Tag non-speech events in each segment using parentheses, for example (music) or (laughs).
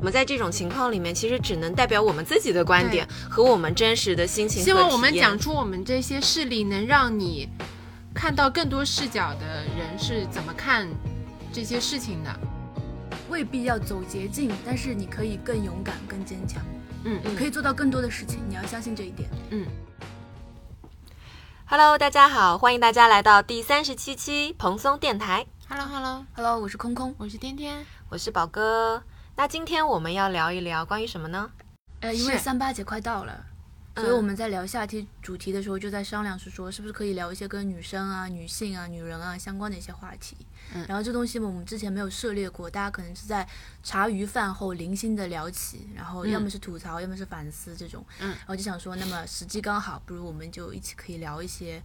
我们在这种情况里面，其实只能代表我们自己的观点和我们真实的心情。希望我们讲出我们这些事例，能让你看到更多视角的人是怎么看这些事情的。未必要走捷径，但是你可以更勇敢、更坚强。嗯，你可以做到更多的事情，你要相信这一点。嗯。Hello，大家好，欢迎大家来到第三十七期蓬松电台。Hello，Hello，Hello，我是空空，我是天天，我是宝哥。那今天我们要聊一聊关于什么呢？呃，因为三八节快到了。所以我们在聊下期主题的时候，就在商量，是说是不是可以聊一些跟女生啊、女性啊、女人啊相关的一些话题。嗯，然后这东西我们之前没有涉猎过，大家可能是在茶余饭后零星的聊起，然后要么是吐槽，要么是反思这种。嗯，然后就想说，那么时机刚好，不如我们就一起可以聊一些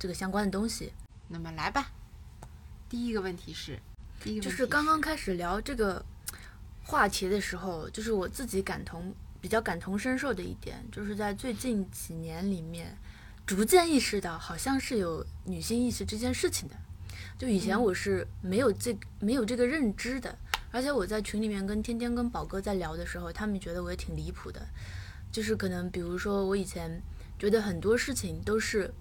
这个相关的东西。那么来吧，第一个问题是，第一个就是刚刚开始聊这个话题的时候，就是我自己感同。比较感同身受的一点，就是在最近几年里面，逐渐意识到好像是有女性意识这件事情的。就以前我是没有这没有这个认知的，而且我在群里面跟天天跟宝哥在聊的时候，他们觉得我也挺离谱的。就是可能比如说我以前觉得很多事情都是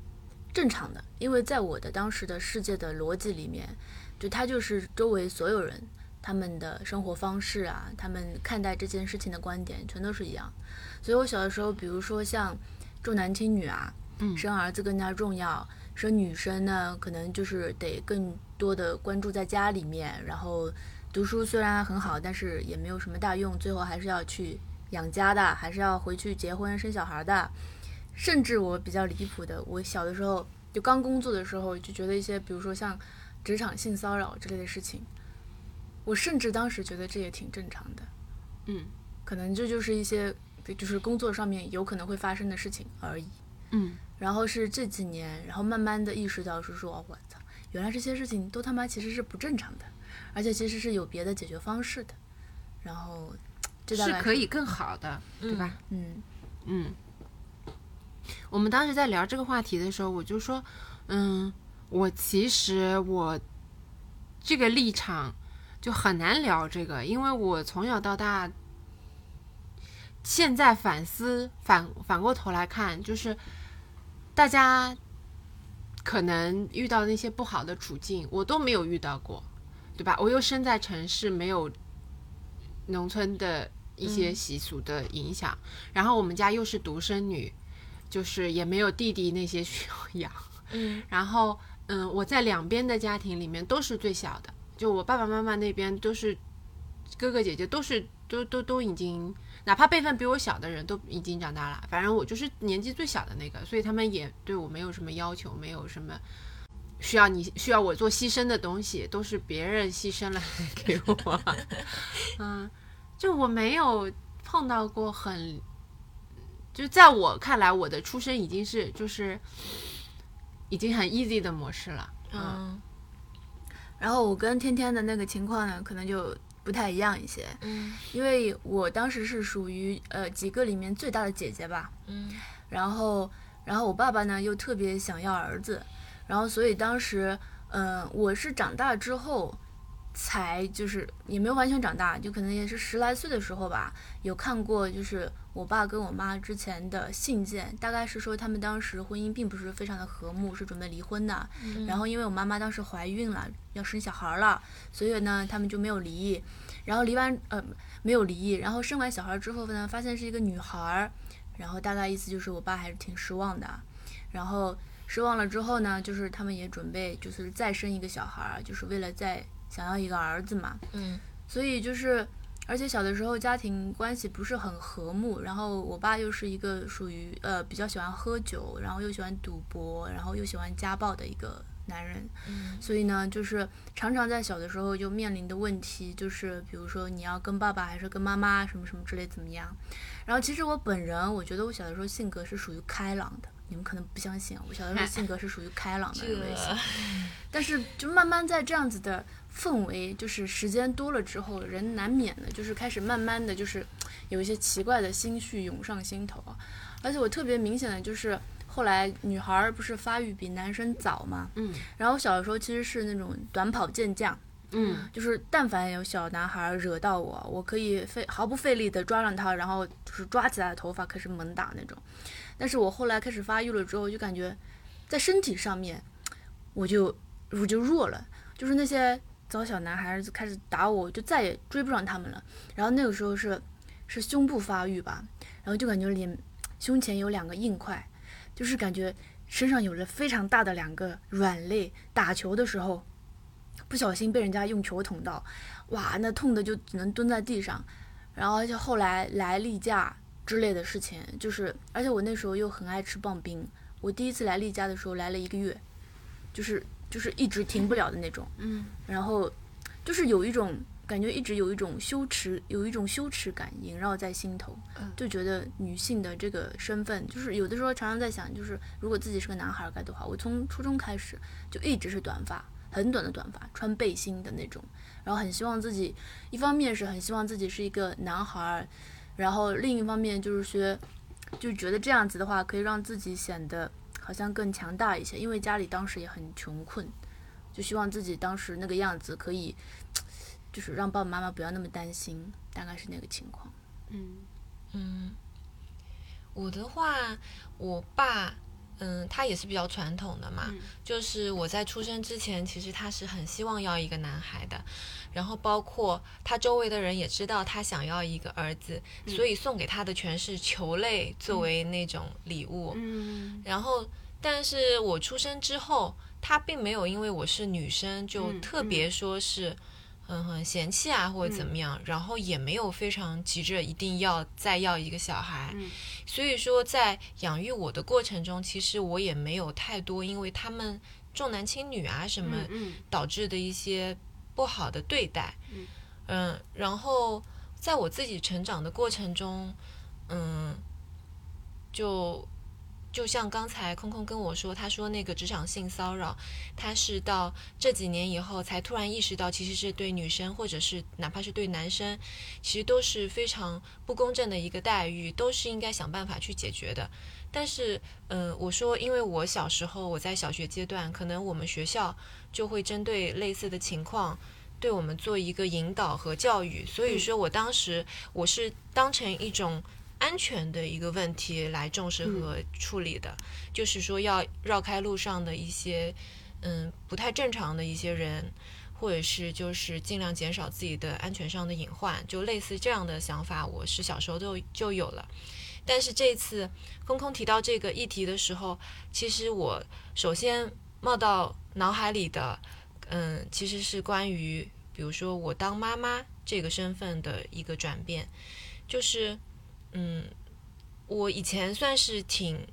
正常的，因为在我的当时的世界的逻辑里面，就他就是周围所有人。他们的生活方式啊，他们看待这件事情的观点全都是一样。所以我小的时候，比如说像重男轻女啊，生儿子更加重要，生女生呢，可能就是得更多的关注在家里面，然后读书虽然很好，但是也没有什么大用，最后还是要去养家的，还是要回去结婚生小孩的。甚至我比较离谱的，我小的时候就刚工作的时候，就觉得一些，比如说像职场性骚扰之类的事情。我甚至当时觉得这也挺正常的，嗯，可能这就是一些就是工作上面有可能会发生的事情而已，嗯，然后是这几年，然后慢慢的意识到是说，我操，原来这些事情都他妈其实是不正常的，而且其实是有别的解决方式的，然后这是可以更好的，对吧？嗯嗯，我们当时在聊这个话题的时候，我就说，嗯，我其实我这个立场。就很难聊这个，因为我从小到大，现在反思反反过头来看，就是大家可能遇到那些不好的处境，我都没有遇到过，对吧？我又生在城市，没有农村的一些习俗的影响，然后我们家又是独生女，就是也没有弟弟那些需要养，嗯，然后嗯，我在两边的家庭里面都是最小的。就我爸爸妈妈那边都是哥哥姐姐，都是都都都已经，哪怕辈分比我小的人都已经长大了。反正我就是年纪最小的那个，所以他们也对我没有什么要求，没有什么需要你需要我做牺牲的东西，都是别人牺牲了 (laughs) 给我。嗯，就我没有碰到过很，就在我看来，我的出生已经是就是已经很 easy 的模式了。嗯。然后我跟天天的那个情况呢，可能就不太一样一些。嗯，因为我当时是属于呃几个里面最大的姐姐吧。嗯，然后然后我爸爸呢又特别想要儿子，然后所以当时嗯我是长大之后。才就是也没有完全长大，就可能也是十来岁的时候吧，有看过就是我爸跟我妈之前的信件，大概是说他们当时婚姻并不是非常的和睦，是准备离婚的。然后因为我妈妈当时怀孕了，要生小孩了，所以呢他们就没有离异。然后离完呃没有离异，然后生完小孩之后呢，发现是一个女孩，然后大概意思就是我爸还是挺失望的。然后失望了之后呢，就是他们也准备就是再生一个小孩，就是为了再。想要一个儿子嘛，嗯，所以就是，而且小的时候家庭关系不是很和睦，然后我爸又是一个属于呃比较喜欢喝酒，然后又喜欢赌博，然后又喜欢家暴的一个男人，嗯，所以呢，就是常常在小的时候就面临的问题就是，比如说你要跟爸爸还是跟妈妈什么什么之类怎么样，然后其实我本人我觉得我小的时候性格是属于开朗的。你们可能不相信啊，我小的时候性格是属于开朗的类型，但是就慢慢在这样子的氛围，就是时间多了之后，人难免的就是开始慢慢的就是有一些奇怪的心绪涌上心头啊。而且我特别明显的就是后来女孩不是发育比男生早嘛，嗯，然后小的时候其实是那种短跑健将，嗯就是但凡有小男孩惹到我，我可以费毫不费力的抓上他，然后就是抓起他的头发开始猛打那种。但是我后来开始发育了之后，就感觉在身体上面我就我就弱了，就是那些找小男孩子开始打我，我就再也追不上他们了。然后那个时候是是胸部发育吧，然后就感觉脸胸前有两个硬块，就是感觉身上有着非常大的两个软肋，打球的时候不小心被人家用球捅到，哇，那痛的就只能蹲在地上。然后就后来来例假之类的事情，就是而且我那时候又很爱吃棒冰，我第一次来例假的时候来了一个月，就是就是一直停不了的那种。嗯然后就是有一种感觉，一直有一种羞耻，有一种羞耻感萦绕在心头，嗯就觉得女性的这个身份，就是有的时候常常在想，就是如果自己是个男孩儿该多好。我从初中开始就一直是短发，很短的短发，穿背心的那种，然后很希望自己，一方面是很希望自己是一个男孩儿，然后另一方面就是学，就觉得这样子的话可以让自己显得好像更强大一些，因为家里当时也很穷困。就希望自己当时那个样子可以，就是让爸爸妈妈不要那么担心，大概是那个情况。嗯嗯，我的话，我爸，嗯，他也是比较传统的嘛，嗯就是我在出生之前，其实他是很希望要一个男孩的，然后包括他周围的人也知道他想要一个儿子，所以送给他的全是球类作为那种礼物，嗯。然后，但是我出生之后，他并没有因为我是女生就嗯特别说是，嗯很嫌弃啊或者怎么样，然后也没有非常急着一定要再要一个小孩，嗯。所以说在养育我的过程中，其实我也没有太多因为他们重男轻女啊什么嗯。导致的一些不好的对待，嗯。嗯，然后在我自己成长的过程中，嗯，就就像刚才空空跟我说，他说那个职场性骚扰，他是到这几年以后才突然意识到，其实是对女生或者是哪怕是对男生，其实都是非常不公正的一个待遇，都是应该想办法去解决的。但是，嗯、我说，因为我小时候我在小学阶段，可能我们学校就会针对类似的情况，对我们做一个引导和教育，所以说我当时我是当成一种安全的一个问题来重视和处理的，就是说要绕开路上的一些嗯不太正常的一些人。或者是就是尽量减少自己的安全上的隐患，就类似这样的想法，我是小时候就就有了。但是这次空空提到这个议题的时候，其实我首先冒到脑海里的，嗯，其实是关于，比如说我当妈妈这个身份的一个转变，就是，嗯，我以前算是挺，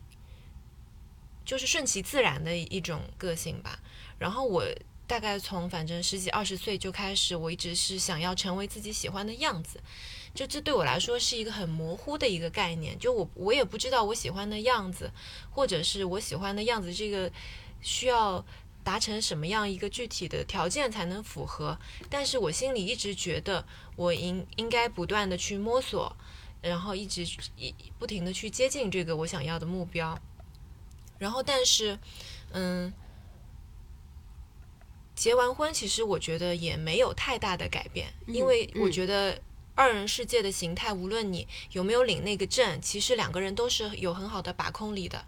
就是顺其自然的一种个性吧。然后我大概从反正十几二十岁就开始，我一直是想要成为自己喜欢的样子。就这对我来说是一个很模糊的一个概念，就我我也不知道我喜欢的样子，或者是我喜欢的样子这个需要达成什么样一个具体的条件才能符合。但是我心里一直觉得我应应该不断的去摸索，然后一直一不停的去接近这个我想要的目标。然后但是，嗯。结完婚，其实我觉得也没有太大的改变，因为我觉得二人世界的形态，无论你有没有领那个证，其实两个人都是有很好的把控力的。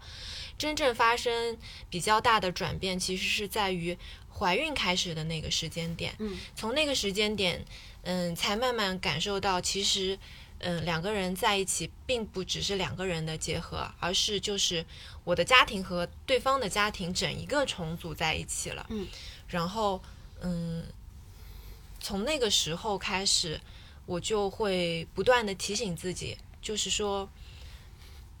真正发生比较大的转变，其实是在于怀孕开始的那个时间点。嗯，从那个时间点，嗯，才慢慢感受到，其实，嗯，两个人在一起，并不只是两个人的结合，而是就是我的家庭和对方的家庭整一个重组在一起了。嗯。然后，嗯，从那个时候开始，我就会不断的提醒自己，就是说，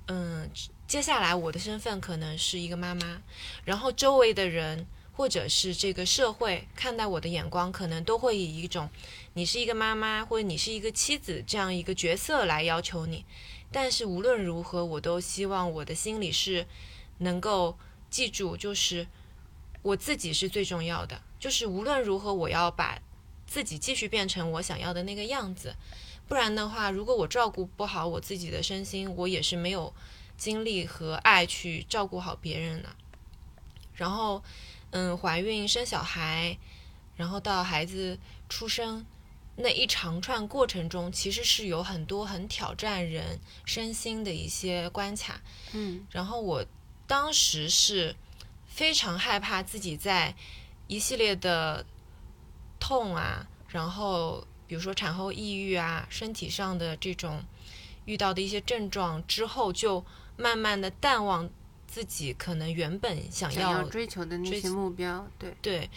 嗯，接下来我的身份可能是一个妈妈，然后周围的人或者是这个社会看待我的眼光，可能都会以一种你是一个妈妈或者你是一个妻子这样一个角色来要求你。但是无论如何，我都希望我的心里是能够记住，就是我自己是最重要的。就是无论如何，我要把自己继续变成我想要的那个样子。不然的话，如果我照顾不好我自己的身心，我也是没有精力和爱去照顾好别人的。然后，嗯，怀孕生小孩，然后到孩子出生那一长串过程中，其实是有很多很挑战人身心的一些关卡。嗯然后我当时是非常害怕自己在一系列的痛啊，然后比如说产后抑郁啊，身体上的这种遇到的一些症状之后，就慢慢的淡忘自己可能原本想要追求的那些目标，对，对，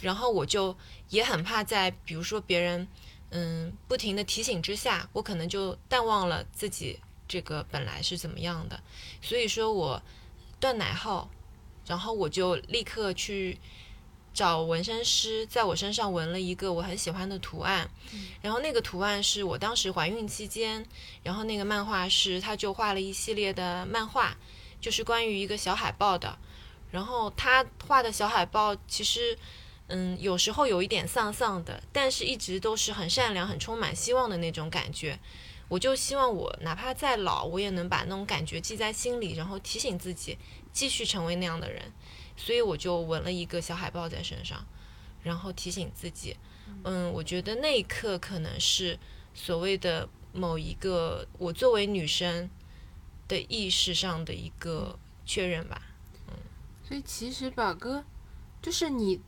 然后我就也很怕在比如说别人嗯不停的提醒之下，我可能就淡忘了自己这个本来是怎么样的，所以说我断奶后，然后我就立刻去找纹身师，在我身上纹了一个我很喜欢的图案，然后那个图案是我当时怀孕期间，然后那个漫画师他就画了一系列的漫画，就是关于一个小海豹的。然后他画的小海豹其实，嗯，有时候有一点丧丧的，但是一直都是很善良、很充满希望的那种感觉。我就希望我哪怕再老，我也能把那种感觉记在心里，然后提醒自己继续成为那样的人。所以我就纹了一个小海豹在身上，然后提醒自己。嗯，我觉得那一刻可能是所谓的某一个我作为女生的意识上的一个确认吧。嗯所以其实宝哥，就是你，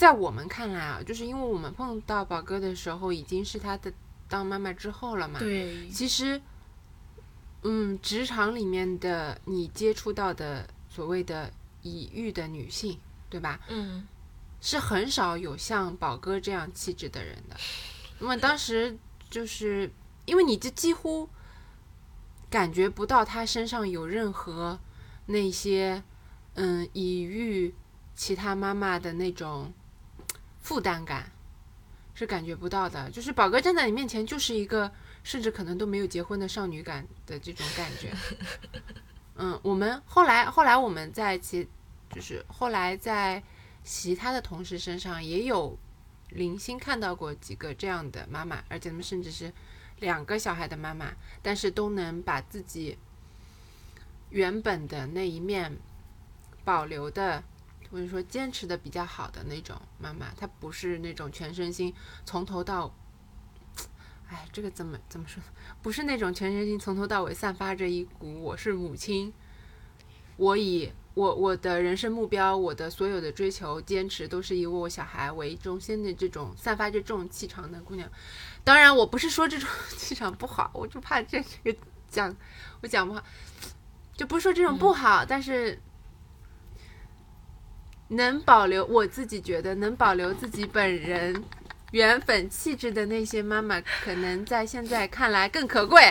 在我们看来啊，就是因为我们碰到宝哥的时候，已经是他的当妈妈之后了嘛。对，其实，嗯，职场里面的你接触到的所谓的已育的女性，对吧？嗯是很少有像宝哥这样气质的人的。那么当时就是因为你这几乎感觉不到他身上有任何那些嗯已育其他妈妈的那种负担感，是感觉不到的。就是宝哥站在你面前就是一个甚至可能都没有结婚的少女感的这种感觉。(laughs) 嗯，我们后来后来我们在其就是后来在其他的同事身上也有零星看到过几个这样的妈妈，而且他们甚至是两个小孩的妈妈，但是都能把自己原本的那一面保留的，或者说坚持的比较好的那种妈妈，她不是那种全身心从头到，哎，这个怎么怎么说？不是那种全身心从头到尾散发着一股我是母亲，我以我我的人生目标，我的所有的追求、坚持都是以我小孩为中心的这种散发着这种气场的姑娘。当然，我不是说这种 (laughs) 气场不好，我就怕这这个讲我讲不好，就不是说这种不好，但是能保留我自己觉得能保留自己本人原本气质的那些妈妈，可能在现在看来更可贵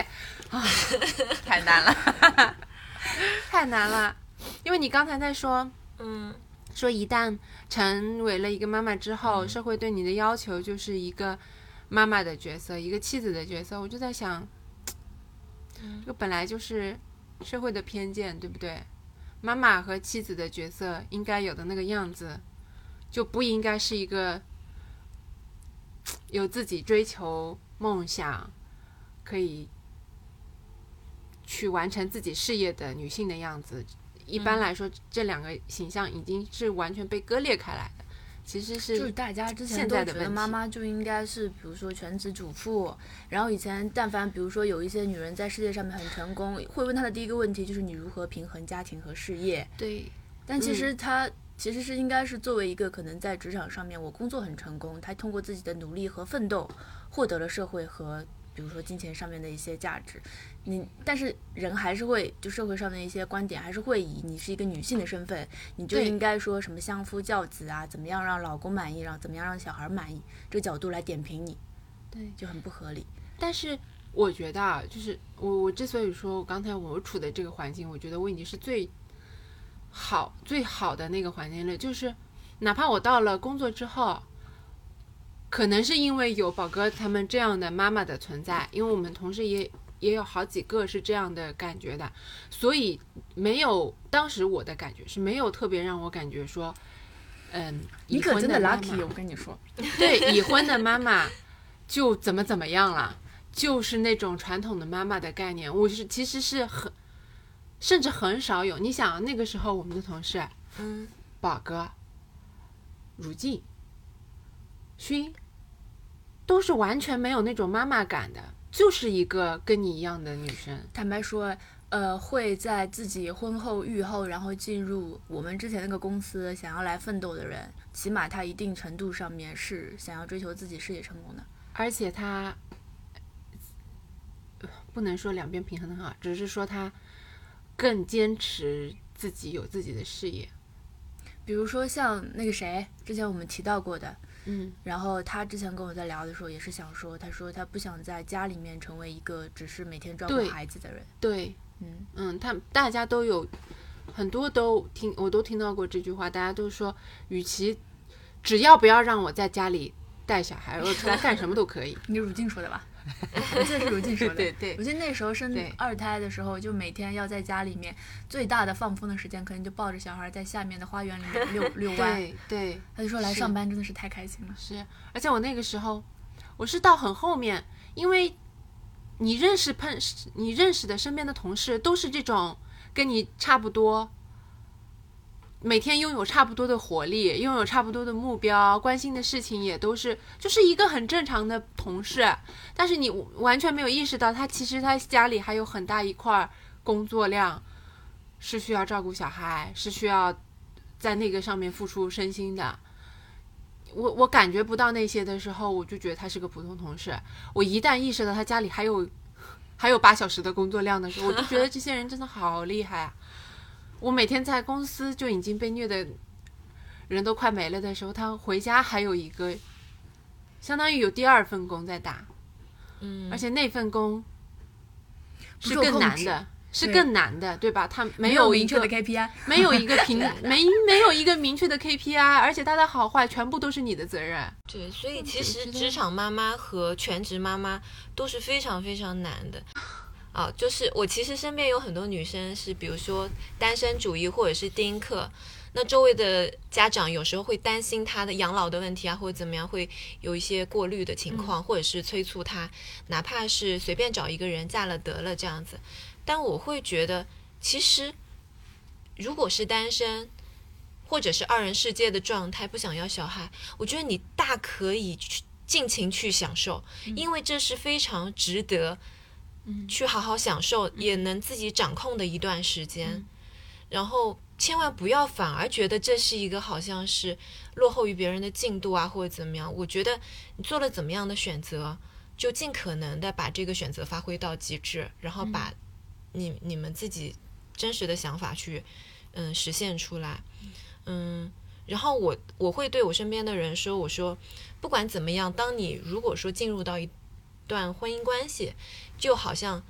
啊，(laughs) 太难了，(laughs) 太难了。因为你刚才在说，嗯说一旦成为了一个妈妈之后，嗯社会对你的要求就是一个妈妈的角色，一个妻子的角色。我就在想，嗯这个本来就是社会的偏见，对不对？妈妈和妻子的角色应该有的那个样子，就不应该是一个有自己追求梦想，可以去完成自己事业的女性的样子。一般嗯来说，这两个形象已经是完全被割裂开来的。其实是就是是大家之前现都觉得妈妈就应该是，比如说全职主妇，然后以前但凡比如说有一些女人在世界上面很成功，会问她的第一个问题就是你如何平衡家庭和事业。对但其嗯实她其实是应该是作为一个可能在职场上面我工作很成功，她通过自己的努力和奋斗获得了社会和比如说金钱上面的一些价值。你但是人还是会就社会上的一些观点还是会以你是一个女性的身份，你就应该说什么相夫教子啊，怎么样让老公满意，让怎么样让小孩满意，这个角度来点评你，对，就很不合理。但是我觉得啊，就是我我之所以说我刚才我处的这个环境，我觉得我已经是最好最好的那个环境了。就是哪怕我到了工作之后，可能是因为有宝哥他们这样的妈妈的存在，因为我们同事也也有好几个是这样的感觉的，所以没有当时我的感觉是没有特别让我感觉说，嗯，已你可真的妈 lucky，妈我跟你说。对已婚的妈妈就怎么怎么样了，就是那种传统的妈妈的概念。我是其实是很，甚至很少有。你想那个时候我们的同事嗯宝哥、如静，勋都是完全没有那种妈妈感的，就是一个跟你一样的女生。坦白说，呃，会在自己婚后育后，然后进入我们之前那个公司想要来奋斗的人，起码他一定程度上面是想要追求自己事业成功的。而且他呃不能说两边平衡的很好，只是说他更坚持自己有自己的事业。比如说像那个谁，之前我们提到过的，嗯然后他之前跟我在聊的时候也是想说，他说他不想在家里面成为一个只是每天照顾孩子的人。对，嗯，嗯，他大家都有很多都听，我都听到过这句话，大家都说，与其只要不要让我在家里带小孩，我出来干什么都可以。(laughs) 你如今说的吧？(laughs) 我记得是如静说的。对对我记得那时候生二胎的时候，就每天要在家里面最大的放风的时间，可能就抱着小孩在下面的花园里面遛 (laughs) 遛弯。对对，他就说来上班真的是太开心了。是，而且我那个时候，我是到很后面，因为你认识碰你认识的身边的同事都是这种跟你差不多，每天拥有差不多的活力，拥有差不多的目标，关心的事情也都是，就是一个很正常的同事。但是你完全没有意识到，他其实他家里还有很大一块儿工作量，是需要照顾小孩，是需要在那个上面付出身心的。我我感觉不到那些的时候，我就觉得他是个普通同事。我一旦意识到他家里还有还有八小时的工作量的时候，我就觉得这些人真的好厉害啊！我每天在公司就已经被虐的人都快没了的时候，他回家还有一个，相当于有第二份工在打，嗯，而且那份工是更难的，是更难的，对吧？他没 (laughs) 没有一个明确的 KPI，没有一个平没没有一个明确的 KPI，而且他的好坏全部都是你的责任。对，所以其实职场妈妈和全职妈妈都是非常非常难的。啊，就是我其实身边有很多女生是，比如说单身主义或者是丁克，那周围的家长有时候会担心她的养老的问题啊，或者怎么样，会有一些过滤的情况，或者是催促她，哪怕是随便找一个人嫁了得了这样子。但我会觉得，其实如果是单身，或者是二人世界的状态，不想要小孩，我觉得你大可以去尽情去享受，因为这是非常值得去好好享受，也能自己掌控的一段时间。然后千万不要反而觉得这是一个好像是落后于别人的进度啊，或者怎么样。我觉得你做了怎么样的选择，就尽可能的把这个选择发挥到极致，然后把你你们自己真实的想法去嗯实现出来。嗯，然后我我会对我身边的人说，我说不管怎么样，当你如果说进入到一段婚姻关系，就好像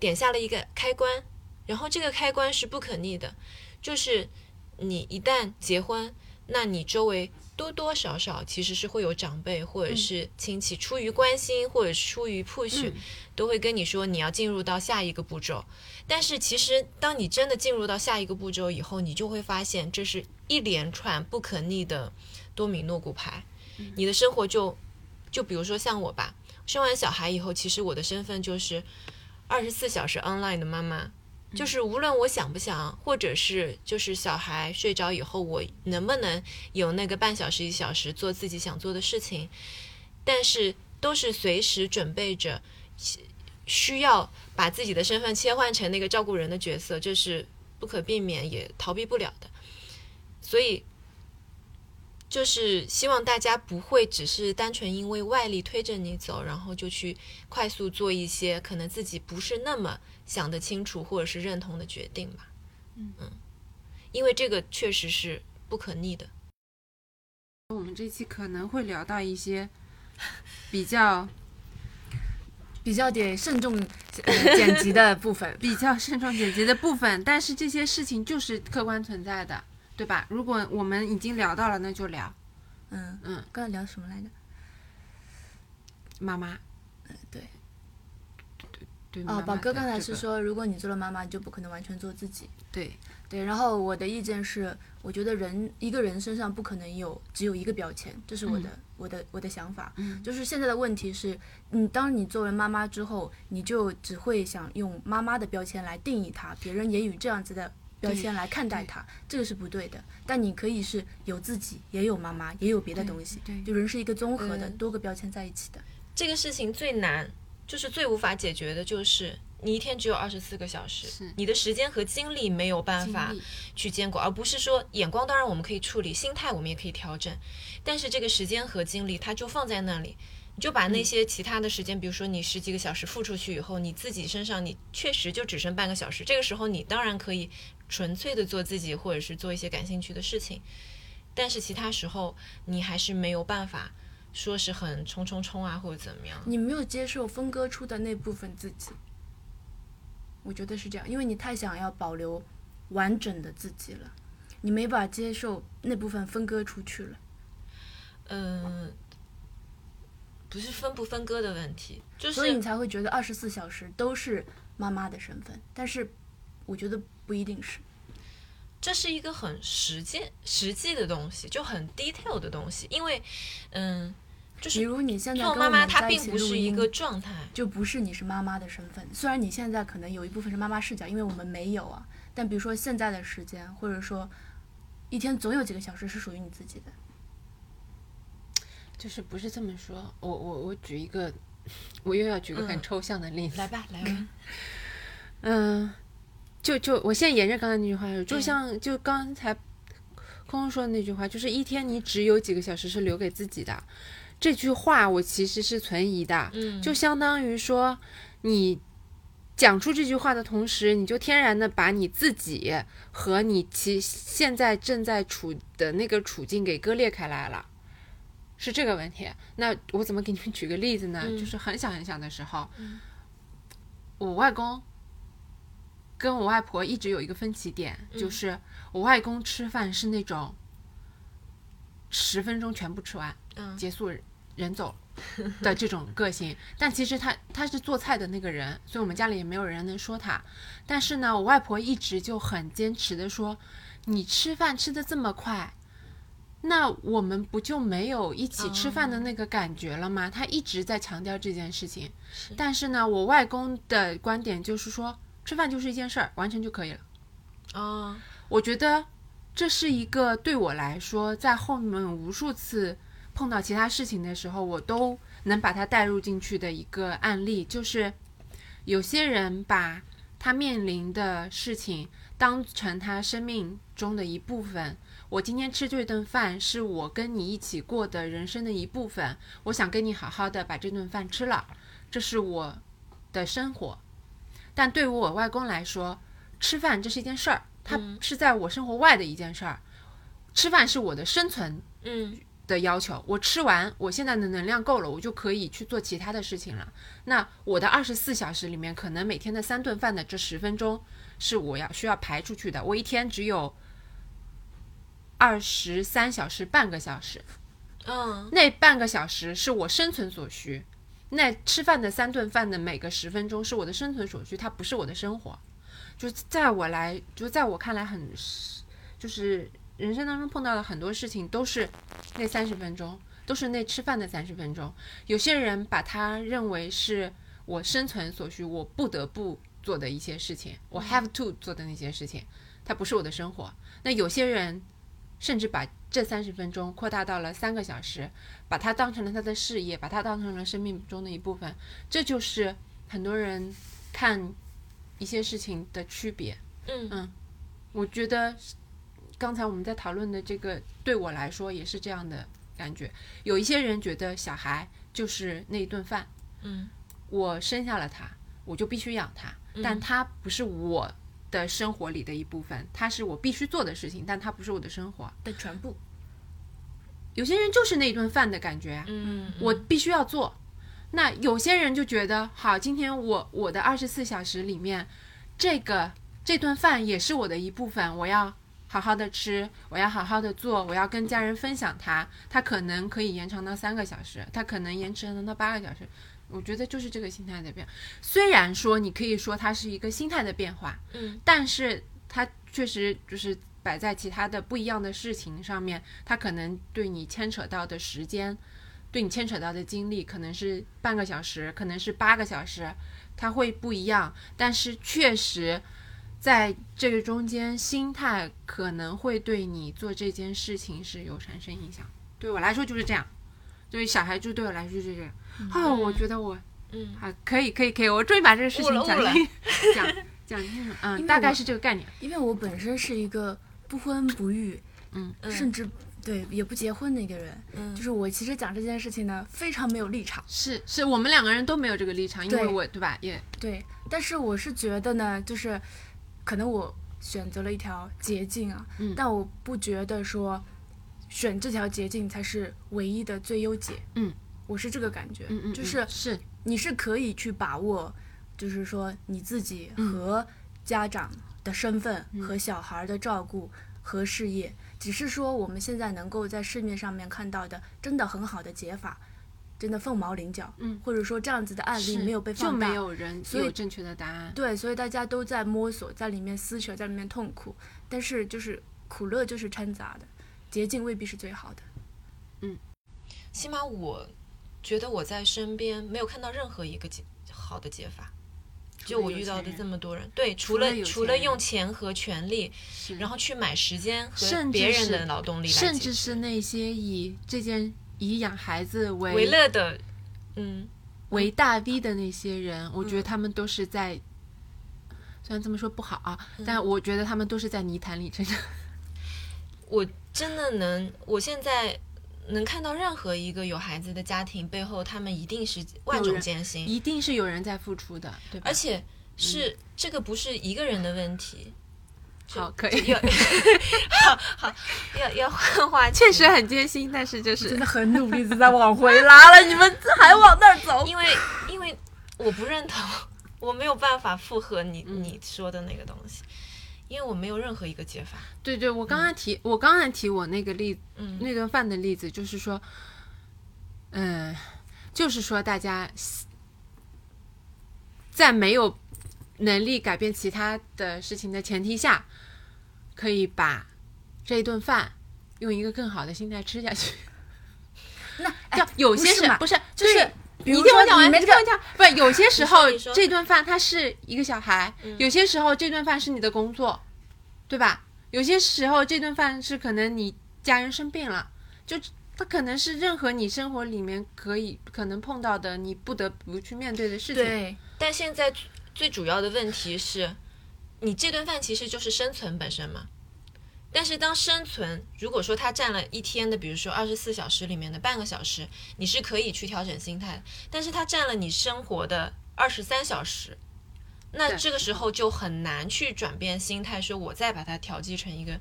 点下了一个开关，然后这个开关是不可逆的，就是你一旦结婚，那你周围多多少少其实是会有长辈或者是亲戚出于关心或者是出于 push，、嗯。都会跟你说你要进入到下一个步骤。但是其实当你真的进入到下一个步骤以后，你就会发现这是一连串不可逆的多米诺骨牌，你的生活就就比如说像我吧，生完小孩以后，其实我的身份就是二十四小时 online 的妈妈。就是无论我想不想，或者是就是小孩睡着以后，我能不能有那个半小时一小时做自己想做的事情，但是都是随时准备着，需需要把自己的身份切换成那个照顾人的角色，这是不可避免也逃避不了的。所以，就是希望大家不会只是单纯因为外力推着你走，然后就去快速做一些可能自己不是那么想得清楚或者是认同的决定吧。嗯因为这个确实是不可逆的。我们这期可能会聊到一些比较 (laughs) 比较得慎重、呃、剪辑的部分。(laughs) 比较慎重剪辑的部分，但是这些事情就是客观存在的，对吧？如果我们已经聊到了，那就聊嗯嗯，刚才聊什么来着？妈妈。对。对，哦，妈妈宝哥刚才是说，如果你做了妈妈，你就不可能完全做自己。对，对，然后我的意见是，我觉得人一个人身上不可能有只有一个标签，这是我的、我的我的想法。嗯就是现在的问题是，你，当你作为妈妈之后，你就只会想用妈妈的标签来定义她，别人也与这样子的标签来看待它，这个是不对的。但你可以是有自己，也有妈妈，也有别的东西，对。就人是一个综合的，嗯。多个标签在一起的。这个事情最难，就是最无法解决的，就是你一天只有二十四个小时是，你的时间和精力没有办法去兼顾，而不是说眼光当然我们可以处理，心态我们也可以调整，但是这个时间和精力它就放在那里。你就把那些其他的时间，比如说你十几个小时付出去以后，你自己身上你确实就只剩半个小时，这个时候你当然可以纯粹的做自己，或者是做一些感兴趣的事情，但是其他时候你还是没有办法说是很冲冲冲啊，或者怎么样。你没有接受分割出的那部分自己，我觉得是这样，因为你太想要保留完整的自己了，你没法接受那部分分割出去了。嗯，不是分不分割的问题，就所以你才会觉得二十四小时都是妈妈的身份，但是我觉得不一定是。这是一个很实践实际的东西，就很 detail 的东西。因为，嗯，就是比如你现在做妈妈，她并在一起录音，不是一个状态。就不是你是妈妈的身份。虽然你现在可能有一部分是妈妈视角，因为我们没有啊，但比如说现在的时间，或者说一天总有几个小时是属于你自己的。就是不是这么说。我我我举一个，(laughs) 我又要举个很嗯抽象的例子。来吧，来吧。(laughs) 嗯，就就我现在沿着刚才那句话说，就嗯像就刚才空空说的那句话，就是一天你只有几个小时是留给自己的。这句话我其实是存疑的，嗯，就相当于说你。讲出这句话的同时，你就天然的把你自己和你其现在正在处的那个处境给割裂开来了，是这个问题。那我怎么给你们举个例子呢？嗯就是很小很小的时候，我外公跟我外婆一直有一个分歧点，嗯就是我外公吃饭是那种十分钟全部吃完，嗯结束人走的这种个性。(laughs) 但其实他他是做菜的那个人，所以我们家里也没有人能说他。但是呢，我外婆一直就很坚持的说，你吃饭吃的这么快。那我们不就没有一起吃饭的那个感觉了吗？他一直在强调这件事情。是但是呢，我外公的观点就是说，吃饭就是一件事儿，完成就可以了。哦，我觉得这是一个对我来说，在后面无数次碰到其他事情的时候，我都能把它带入进去的一个案例，就是有些人把他面临的事情当成他生命中的一部分。我今天吃这顿饭是我跟你一起过的人生的一部分，我想跟你好好的把这顿饭吃了，这是我的生活。但对于我外公来说，吃饭这是一件事儿，它是在我生活外的一件事儿。吃饭是我的生存嗯的要求，我吃完，我现在的能量够了，我就可以去做其他的事情了。那我的二十四小时里面，可能每天的三顿饭的这十分钟是我要需要排出去的。我一天只有二十三小时，半个小时，嗯那半个小时是我生存所需。那吃饭的三顿饭的每个十分钟是我的生存所需，它不是我的生活。就在我来，就在我看来很，就是人生当中碰到的很多事情都是那三十分钟，都是那吃饭的三十分钟。有些人把它认为是我生存所需，我不得不做的一些事情，我 have to 做的那些事情，它不是我的生活。那有些人甚至把这三十分钟扩大到了三个小时，把它当成了他的事业，把它当成了生命中的一部分。这就是很多人看一些事情的区别。嗯我觉得刚才我们在讨论的这个，对我来说也是这样的感觉。有一些人觉得小孩就是那一顿饭，嗯我生下了他，我就必须养他，但他不是我的生活里的一部分，他是我必须做的事情，但他不是我的生活。的全部。有些人就是那一顿饭的感觉啊，嗯，我必须要做。那有些人就觉得，好，今天我我的二十四小时里面，这个这顿饭也是我的一部分，我要好好的吃，我要好好的做，我要跟家人分享它。它可能可以延长到三个小时，它可能延迟能到八个小时。我觉得就是这个心态的变。虽然说你可以说它是一个心态的变化，嗯，但是它确实就是摆在其他的不一样的事情上面，它可能对你牵扯到的时间，对你牵扯到的精力，可能是半个小时，可能是八个小时，它会不一样。但是确实，在这个中间，心态可能会对你做这件事情是有产生影响。对我来说就是这样，对于小孩就对我来说就是这样。哦，我觉得我嗯，啊可以可以可以，我终于把这个事情讲悟了讲讲清楚，嗯，大概是这个概念。因为我本身是一个不婚不育，嗯。甚至对也不结婚的一个人，嗯。就是我其实讲这件事情呢，非常没有立场。是是我们两个人都没有这个立场，因为我对吧？也对，但是我是觉得呢，就是可能我选择了一条捷径啊，嗯。但我不觉得说选这条捷径才是唯一的最优解。嗯，我是这个感觉，嗯嗯，就是嗯是。你是可以去把握，就是说你自己嗯。和家长的身份、和小孩的照顾和事业，只是说我们现在能够在市面上面看到的真的很好的解法，真的凤毛麟角，嗯，或者说这样子的案例没有被就放大，就没有人所有正确的答案。对，所以大家都在摸索，在里面撕扯，在里面痛苦，但是就是苦乐就是掺杂的，捷径未必是最好的。嗯起码我觉得我在身边没有看到任何一个解好的解法。就我遇到的这么多人，对，除了除了用钱和权力，然后去买时间和别人的劳动力来甚至是那些以这件以养孩子为为乐的，嗯，为大 V 的那些人，我觉得他们都是在，虽然这么说不好啊，嗯但我觉得他们都是在泥潭里真的。我真的能，我现在能看到任何一个有孩子的家庭背后，他们一定是万种艰辛，一定是有人在付出的，对吧？而且是、这个不是一个人的问题，好，可以，(laughs) 要好好要要换话题，(laughs) 确实很艰辛，但是就是真的很努力的在往回拉了，你们还往那儿走。因为因为我不认同，我没有办法附和你、嗯你说的那个东西，因为我没有任何一个解法。对对，我刚才提，我刚才提我那个例嗯那顿饭的例子，就是说，嗯，就是说大家在没有能力改变其他的事情的前提下，可以把这一顿饭用一个更好的心态吃下去。那就哎有些不是不是就是你听我讲完，你听我讲，不是有些时候这顿饭它是一个小孩，有些时候这顿饭是你的工作，对吧？有些时候这顿饭是可能你家人生病了，就它可能是任何你生活里面可以可能碰到的，你不得不去面对的事情。对，但现在最最主要的问题是，你这顿饭其实就是生存本身嘛。但是当生存如果说它占了一天的，比如说二十四小时里面的半个小时，你是可以去调整心态的。但是它占了你生活的二十三小时，那这个时候就很难去转变心态，说我再把它调剂成一个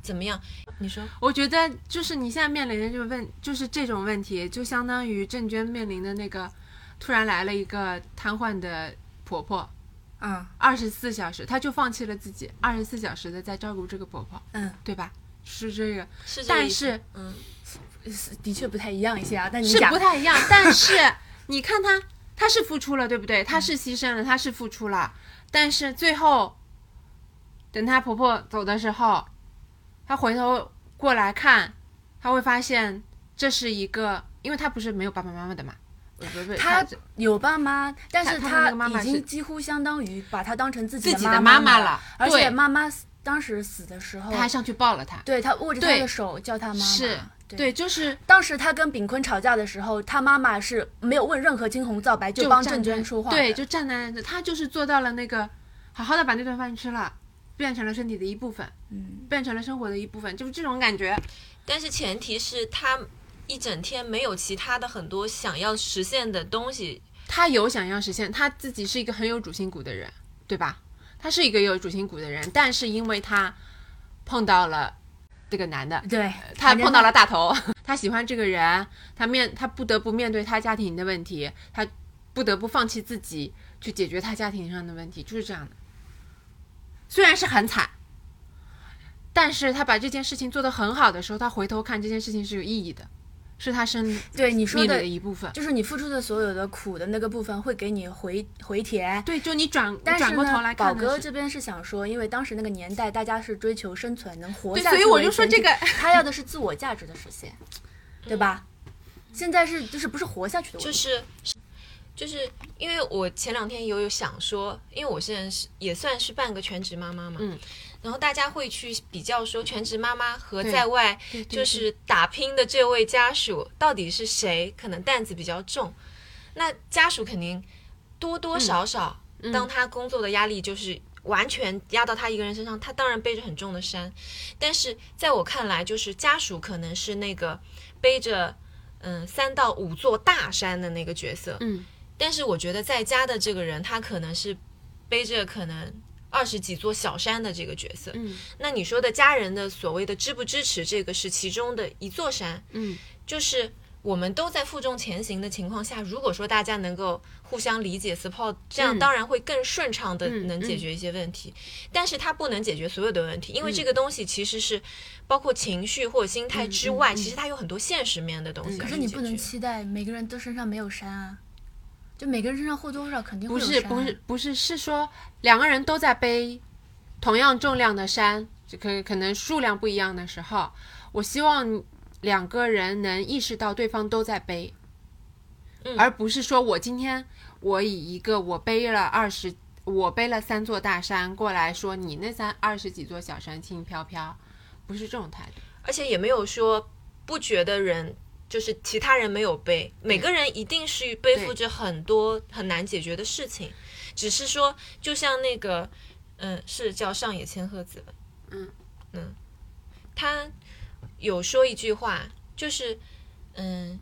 怎么样？你说，我觉得就是你现在面临的这个问，就是这种问题，就相当于郑娟面临的那个，突然来了一个瘫痪的婆婆，嗯二十四小时，她就放弃了自己，二十四小时的在照顾这个婆婆，嗯，对吧？是这个，是这个但是嗯，的确不太一样一些啊。但你是不太一样。但是你看她，她是付出了，对不对？她是牺牲了，她是付出了，但是最后，等她婆婆走的时候，她回头过来看，她会发现这是一个，因为她不是没有爸爸妈妈的嘛，不不不，她她有爸妈，但是她她的那个妈妈是已经几乎相当于把他当成自己自己的妈妈妈了了，而且妈妈死当时死的时候他，还上去抱了她，对他握着她的手叫他妈妈。是对。就是当时他跟炳坤吵架的时候，他妈妈是没有问任何惊红皂白就帮郑娟说话。对，就站在那，他就是做到了那个，好好的把那顿饭吃了，变成了身体的一部分，嗯，变成了生活的一部分，就是这种感觉。但是前提是他一整天没有其他的很多想要实现的东西，他有想要实现，他自己是一个很有主心骨的人，对吧？他是一个有主心骨的人，但是因为他碰到了这个男的，对，他碰到了大头，(laughs) 他喜欢这个人，他面他不得不面对他家庭的问题，他不得不放弃自己去解决他家庭上的问题，就是这样的。虽然是很惨，但是他把这件事情做得很好的时候，他回头看这件事情是有意义的，是他生命对你说的的，一部分。就是你付出的所有的苦的那个部分会给你回回填。对，就你转但是转过头呢，宝来看的是哥这边是想说，因为当时那个年代，大家是追求生存，能活下去所以我就说这个他要的是自我价值的实现，(laughs) 对吧？现在是就是不是活下去的问题，就是就是因为我前两天有有想说，因为我现在是也算是半个全职妈妈嘛，嗯，然后大家会去比较说全职妈妈和在外就是打拼的这位家属到底是谁可能担子比较重？那家属肯定多多少少，嗯当他工作的压力就是完全压到他一个人身上，他当然背着很重的山。但是在我看来，就是家属可能是那个背着嗯三到五座大山的那个角色，嗯但是我觉得在家的这个人，他可能是背着可能二十几座小山的这个角色。嗯。那你说的家人的所谓的支不支持，这个是其中的一座山，嗯。就是我们都在负重前行的情况下，如果说大家能够互相理解 support，这样嗯。当然会更顺畅的嗯能解决一些问题。但是它不能解决所有的问题，因为嗯。这个东西其实是包括情绪或者心态之外，其实它有很多现实面的东西。可是你不能期待每个人都身上没有山啊，就每个人身上或多或少肯定会不是。不是不是是说两个人都在背同样重量的山，就可可能数量不一样的时候，我希望两个人能意识到对方都在背，嗯而不是说我今天我以一个我背了二十。我背了三座大山过来说，你那三二十几座小山轻飘飘，不是这种态度。而且也没有说不觉得人就是其他人没有背，每个人一定是背负着很多很难解决的事情，只是说就像那个，嗯，是叫上野千鹤子吧，嗯。嗯，他有说一句话，就是嗯，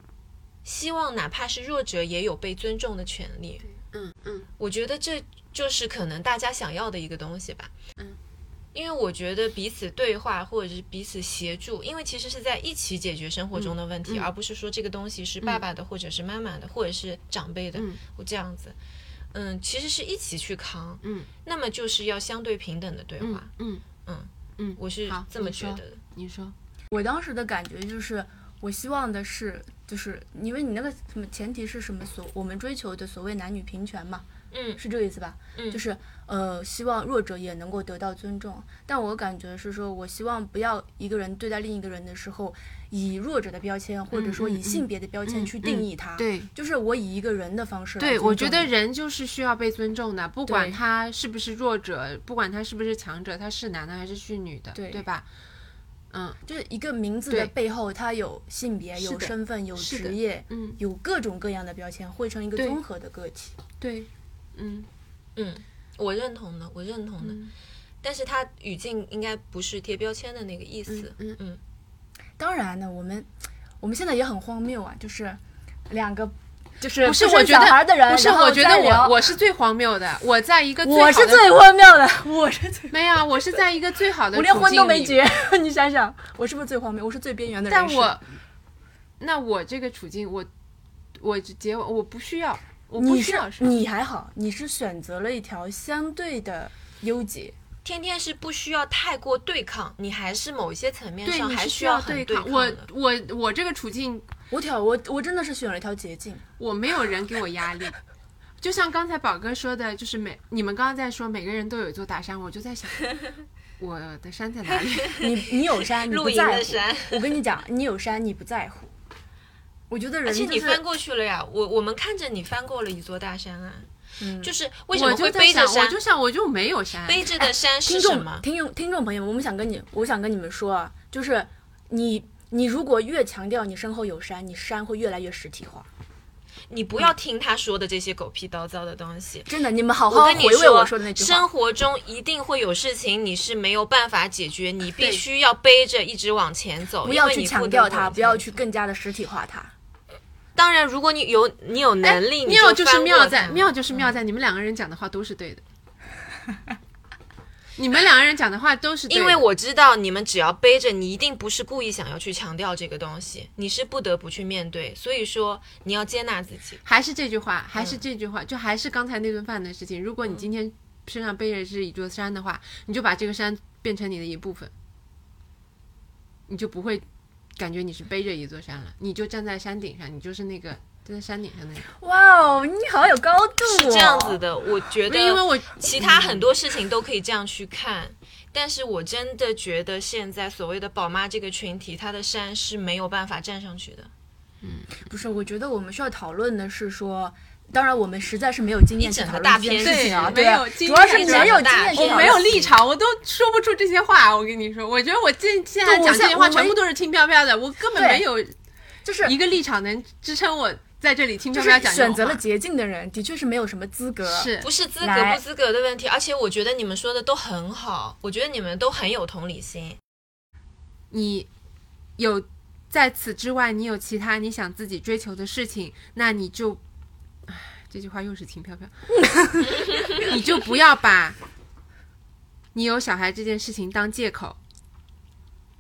希望哪怕是弱者也有被尊重的权利。嗯嗯。我觉得这就是可能大家想要的一个东西吧。嗯，因为我觉得彼此对话或者是彼此协助，因为其实是在一起解决生活中的问题，而不是说这个东西是爸爸的，或者是妈妈的，或者是长辈的，我这样子。嗯，其实是一起去扛。嗯，那么就是要相对平等的对嗯话。嗯嗯嗯，我是这么觉得的。你说，我当时的感觉就是，我希望的是，就是因为你那个什么前提是什么所我们追求的所谓男女平权嘛，嗯是这个意思吧？嗯就是呃，希望弱者也能够得到尊重。但我感觉是说，我希望不要一个人对待另一个人的时候，以弱者的标签或者说以性别的标签嗯去定义他。对，就是我以一个人的方式对，我觉得人就是需要被尊重的，不管他是不是弱者，不管他是不是强者，他是男的还是是女的，对对吧？嗯就是一个名字的背后，它有性别、有身份、有职业，嗯，有各种各样的标签，汇成一个综合的个体。对，嗯嗯，我认同的，我认同的。嗯但是他语境应该不是贴标签的那个意思。嗯嗯当然呢，我们我们现在也很荒谬啊，就是两个就是不是，我觉得小孩的人，不是，我觉得我我是最荒谬的，我在一个最好的我是最荒谬的，我是最没有啊，我是在一个最好的我连婚都没结，(laughs) 你想想，我是不是最荒谬？我是最边缘的人。但我那我这个处境，我我结我不需要，我不你是你还好，你是选择了一条相对的优解。天天是不需要太过对抗，你还是某一些层面，上你是需要对很抗我的。我我这个处境，我挑我我真的是选了一条捷径。我没有人给我压力。(laughs) 就像刚才宝哥说的，就是每你们刚刚在说每个人都有一座大山，我就在想，(laughs) 我的山在哪里？你你有山，你不在乎。我跟你讲，你有山，你不在乎。我觉得人就是且你翻过去了呀，我我们看着你翻过了一座大山啊，嗯就是为什么会背着山？我就想我就没有山，背着的山是什么？听众听众朋友们，我们想跟你，我想跟你们说啊，就是你你如果越强调你身后有山，你山会越来越实体化。你不要听他说的这些狗屁叨叨的东西。真的，你们好好回跟你说，味我说的那句话。生活中一定会有事情你是没有办法解决，你必须要背着一直往前走，不要去强调它，不要去更加的实体化它。当然，如果你有你有能力，你妙就是妙在妙就是妙在你们两个人讲的话都是对的，(laughs) 你们两个人讲的话都是对的，因为我知道你们只要背着，你一定不是故意想要去强调这个东西，你是不得不去面对。所以说，你要接纳自己。还是这句话，还嗯是这句话，就还是刚才那顿饭的事情。如果你今天身上背着是一座山的话，你就把这个山变成你的一部分，你就不会感觉你是背着一座山了，你就站在山顶上，你就是那个站在山顶上那个。哇哦，你好有高度、哦，是这样子。的，我觉得，因为我其他很多事情都可以这样去看，但是我真的觉得现在所谓的宝妈这个群体，她的山是没有办法站上去的。嗯不是，我觉得我们需要讨论的是说，当然我们实在是没有经验去讨论整个大这件事情啊，对对啊没有经主要是没有整个大篇经验我没有立场，我都说不出这些话。我跟你说，我觉得我现现在讲这些话全部都是轻飘飘的，我根本没有就是一个立场能支撑我在这里轻就飘飘讲选择了捷径的人，的确是没有什么资格。是不是资格来不资格的问题，而且我觉得你们说的都很好，我觉得你们都很有同理心。你有在此之外，你有其他你想自己追求的事情，那你就，唉，这句话又是轻飘飘，(laughs) 你就不要把你有小孩这件事情当借口，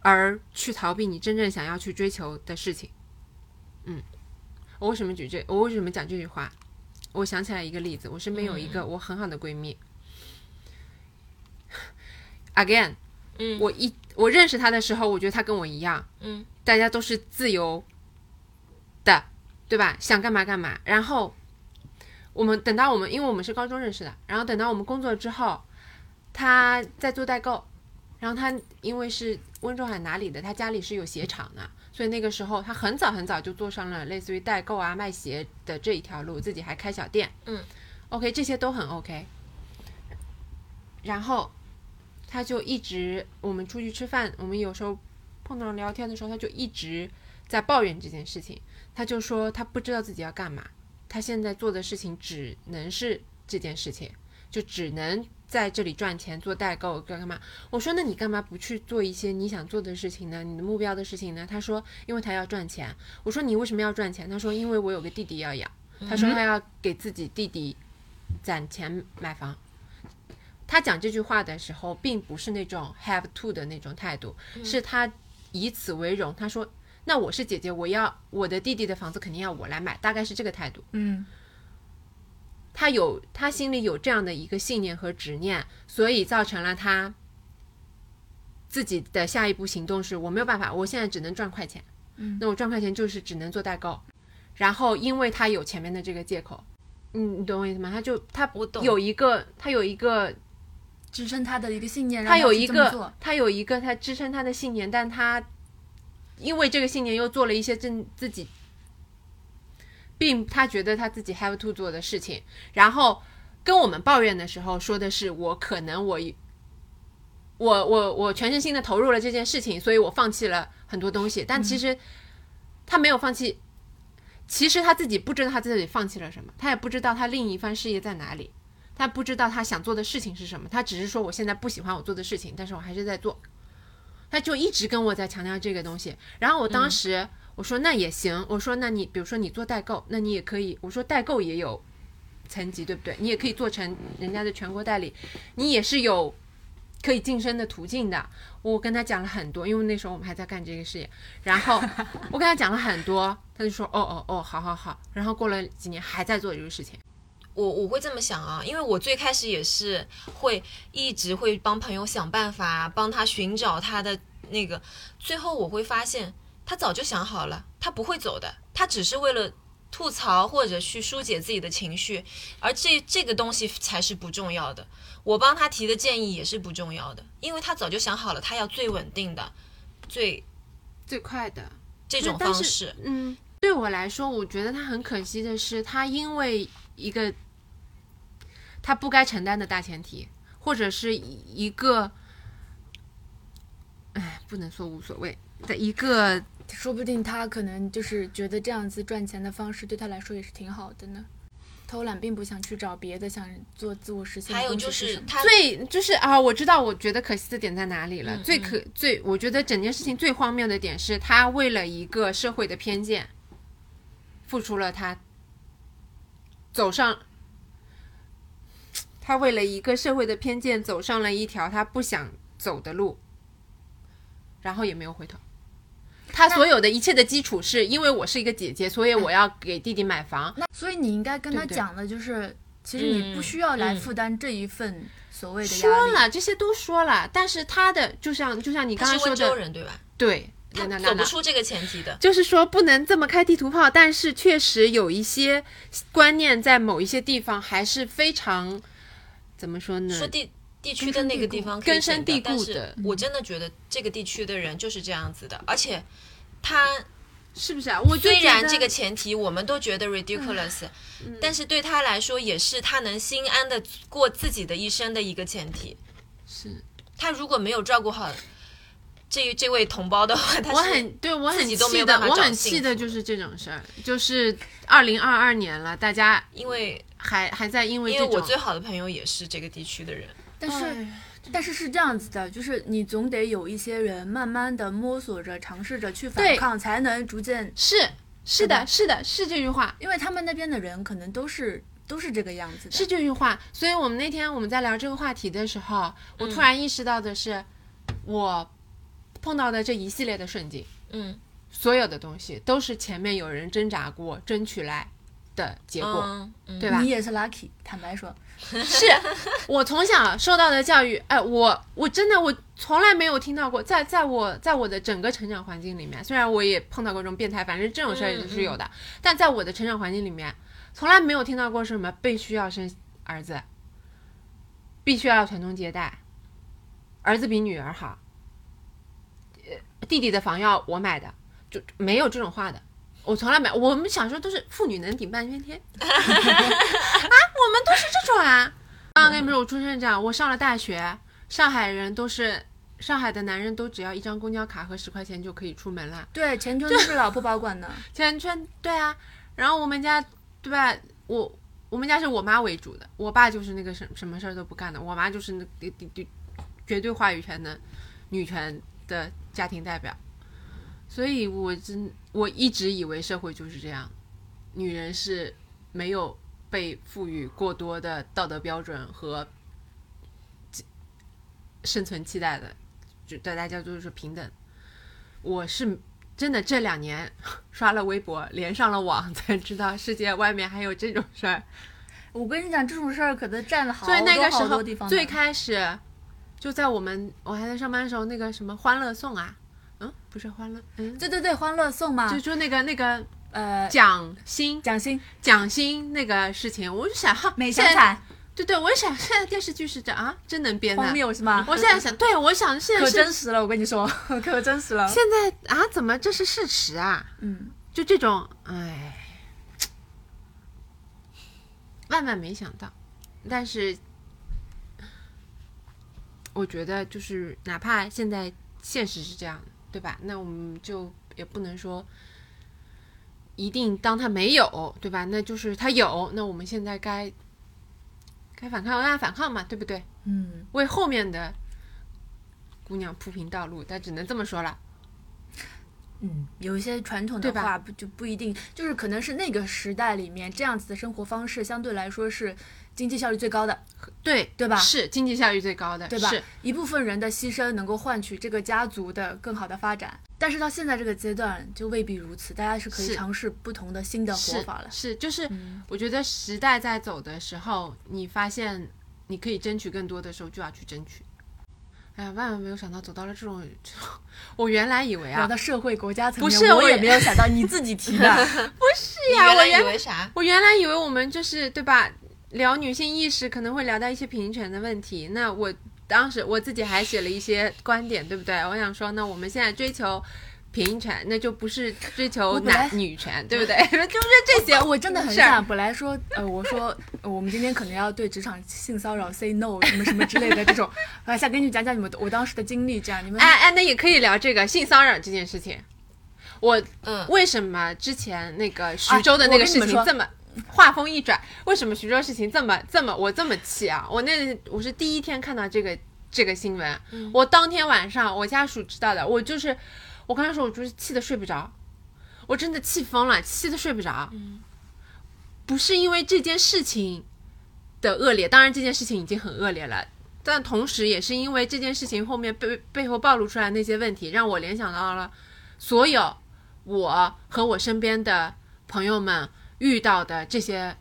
而去逃避你真正想要去追求的事情。嗯，我为什么举这？我为什么讲这句话？我想起来一个例子，我身边有一个我很好的闺蜜、again，嗯我一我认识她的时候，我觉得她跟我一样，嗯，大家都是自由的，对吧？想干嘛干嘛。然后我们等到我们，因为我们是高中认识的，然后等到我们工作之后，他在做代购，然后他因为是温州海哪里的，他家里是有鞋厂的，所以那个时候他很早很早就做上了类似于代购啊、卖鞋的这一条路，自己还开小店。嗯，OK，这些都很 OK。然后他就一直，我们出去吃饭，我们有时候碰到聊天的时候，他就一直在抱怨这件事情。他就说他不知道自己要干嘛，他现在做的事情只能是这件事情，就只能在这里赚钱做代购干干嘛。我说那你干嘛不去做一些你想做的事情呢？你的目标的事情呢？他说因为他要赚钱。我说你为什么要赚钱？他说因为我有个弟弟要养。他说他要给自己弟弟攒钱买房。他讲这句话的时候，并不是那种 have to 的那种态度，是他以此为荣。他说：“那我是姐姐，我要我的弟弟的房子肯定要我来买，大概是这个态度。”嗯，他有他心里有这样的一个信念和执念，所以造成了他自己的下一步行动是：我没有办法，我现在只能赚快钱。嗯，那我赚快钱就是只能做代购。然后因为他有前面的这个借口，嗯，你懂我意思吗？他就他不懂有一个他有一个支撑他的一个信念，他有一个他有一个他支撑他的信念，但他因为这个信念又做了一些正自己，并他觉得他自己 have to 做的事情，然后跟我们抱怨的时候说的是我可能我我我我全身心的投入了这件事情，所以我放弃了很多东西，但其实他没有放弃。其实他自己不知道他自己放弃了什么，他也不知道他另一番事业在哪里，他不知道他想做的事情是什么，他只是说我现在不喜欢我做的事情，但是我还是在做。他就一直跟我在强调这个东西。然后我当时我说那也行，我说那你比如说你做代购，那你也可以，我说代购也有层级，对不对？你也可以做成人家的全国代理，你也是有可以晋升的途径的。我跟他讲了很多，因为那时候我们还在干这个事业，然后 (laughs) 我跟他讲了很多，他就说哦哦哦，好好好。然后过了几年还在做这个事情。我我会这么想啊，因为我最开始也是会一直会帮朋友想办法，帮他寻找他的那个，最后我会发现他早就想好了，他不会走的，他只是为了吐槽或者去疏解自己的情绪，而这这个东西才是不重要的。我帮他提的建议也是不重要的，因为他早就想好了，他要最稳定的、最最快的这种方式。嗯，对我来说，我觉得他很可惜的是，他因为一个他不该承担的大前提，或者是一个，哎，不能说无所谓的一个，说不定他可能就是觉得这样子赚钱的方式对他来说也是挺好的呢。偷懒并不想去找别的，想做自我实现的还有东西就是是什么他最就是啊，我知道，我觉得可惜的点在哪里了。嗯最可最，我觉得整件事情最荒谬的点是他为了一个社会的偏见，付出了他走上，他为了一个社会的偏见走上了一条他不想走的路，然后也没有回头。他所有的一切的基础是因为我是一个姐姐，所以我要给弟弟买房。那所以你应该跟他讲的就是，其实你不需要来嗯负担这一份所谓的说压力。了这些都说了，但是他的就像就像你刚他是温才说的，州人对吧？对，他那那那走不出这个前提的。就是说不能这么开地图炮，但是确实有一些观念在某一些地方还是非常怎么说呢？说地地区的那个地方根深蒂固的我真的觉得这个地区的人就是这样子的，而且他是不是啊？我虽然这个前提我们都觉得 ridiculous，、但嗯是对他来说也是他能心安的过自己的一生的一个前提。是他如果没有照顾好这这位同胞的话，他我很对我很气的，我很气的就是这种事儿，就是二零二二年了，大家因为还还在因为这种因为我最好的朋友也是这个地区的人，但是哎但是是这样子的，就是你总得有一些人慢慢的摸索着、尝试着去反抗，才能逐渐，是是的，是的，是这句话，因为他们那边的人可能都是都是这个样子的。是这句话。所以我们那天我们在聊这个话题的时候，我突然意识到的是，我碰到的这一系列的顺境，嗯，所有的东西都是前面有人挣扎过、争取来的结果，嗯嗯。对吧？你？也是 lucky，坦白说，(laughs) 是我从小受到的教育，哎，我我真的我从来没有听到过，在在我在我的整个成长环境里面，虽然我也碰到过这种变态，反正这种事儿也是有的，但在我的成长环境里面，从来没有听到过什么必须要生儿子，必须要传宗接代，儿子比女儿好，呃，弟弟的房要我买的，就没有这种话的。我从来没，我们小时候都是妇女能顶半边天，(laughs) 啊，我们都是这种啊。刚刚跟你们说，我出生这样，我上了大学，上海人都是上海的男人都只要一张公交卡和十块钱就可以出门了。对，钱全都是老婆保管的。(laughs) 钱圈对啊，然后我们家对吧？我我们家是我妈为主的，我爸就是那个什什么事儿都不干的，我妈就是那绝绝绝对话语权的女权的家庭代表，所以我真我一直以为社会就是这样，女人是没有被赋予过多的道德标准和生存期待的，就对大家都是平等。我是真的这两年 (laughs) 刷了微博，连上了网，才知道世界外面还有这种事儿。我跟你讲，这种事儿可能占了好多好多地方。最开始就在我们我还在上班的时候，那个什么《欢乐颂》啊，嗯，不是欢乐，嗯，对对对，欢乐颂嘛就，就那个那个呃，蒋欣蒋欣、蒋欣那个事情，我就想哈，美现在祥惨，对对，我就想现在电视剧是这啊，真能编荒的。谬是吗？我现在想，对我想现在可真实了，我跟你说，(laughs) 可真实了。现在啊，怎么这是事实啊？嗯，就这种，哎，万万没想到。但是，我觉得就是哪怕现在现实是这样，对吧？那我们就也不能说一定当他没有，对吧？那就是他有，那我们现在该该反抗，那反抗嘛，对不对？嗯，为后面的姑娘铺平道路，但只能这么说了。嗯，有一些传统的话不就不一定，就是可能是那个时代里面这样子的生活方式相对来说是经济效率最高的，对对吧？是经济效率最高的，对吧？是？一部分人的牺牲能够换取这个家族的更好的发展，但是到现在这个阶段就未必如此，大家是可以尝试不同的新的活法了。是，就是嗯。我觉得时代在走的时候，你发现你可以争取更多的时候，就要去争取。哎呀，万万没有想到走到了这种，这种我原来以为啊，聊到社会国家层面，不是我我也没有想到你自己提的。(laughs) 不是呀我原原来以为啥？我原来以为我们就是对吧，聊女性意识可能会聊到一些平权的问题。那我当时我自己还写了一些观点，对不对？我想说，那我们现在追求平权，那就不是追求男女权，对不对？(laughs) 就是这些。我真的很想，本来说，呃，我说、呃我们今天可能要对职场性骚扰 say no 什么什么之类的这种，呃，(laughs) 想跟你讲讲你们我当时的经历，这样你们哎哎，那也可以聊这个性骚扰这件事情。我嗯，为什么之前那个徐州的那个事情这么话锋一转？为什么徐州事情这么这么我这么气啊？我那我是第一天看到这个这个新闻，我当天晚上我家属知道的，我就是我刚才说我就是气得睡不着，我真的气疯了，气得睡不着。不是因为这件事情的恶劣，当然这件事情已经很恶劣了。但同时，也是因为这件事情后面背背后暴露出来那些问题，让我联想到了所有我和我身边的朋友们遇到的这些，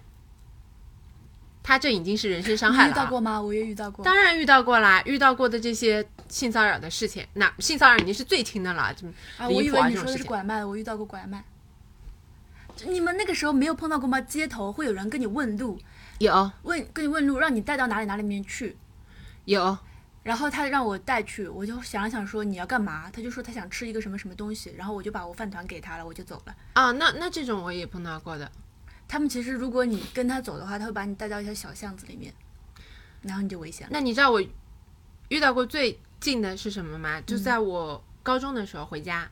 他这已经是人身伤害了啊。遇到过吗？我也遇到过。当然遇到过啦，遇到过的这些性骚扰的事情，那性骚扰已经是最轻的了，就啊，离我以为你说的。是拐卖，我遇到过拐卖。就你们那个时候没有碰到过吗？街头会有人跟你问路，有问跟你问路，让你带到哪里哪里面去。有，然后他让我带去，我就想了想说你要干嘛？他就说他想吃一个什么什么东西，然后我就把我饭团给他了，我就走了。啊，那那这种我也碰到过的。他们其实如果你跟他走的话，他会把你带到一条小巷子里面，然后你就危险了。那你知道我遇到过最近的是什么吗？就在我高中的时候回家，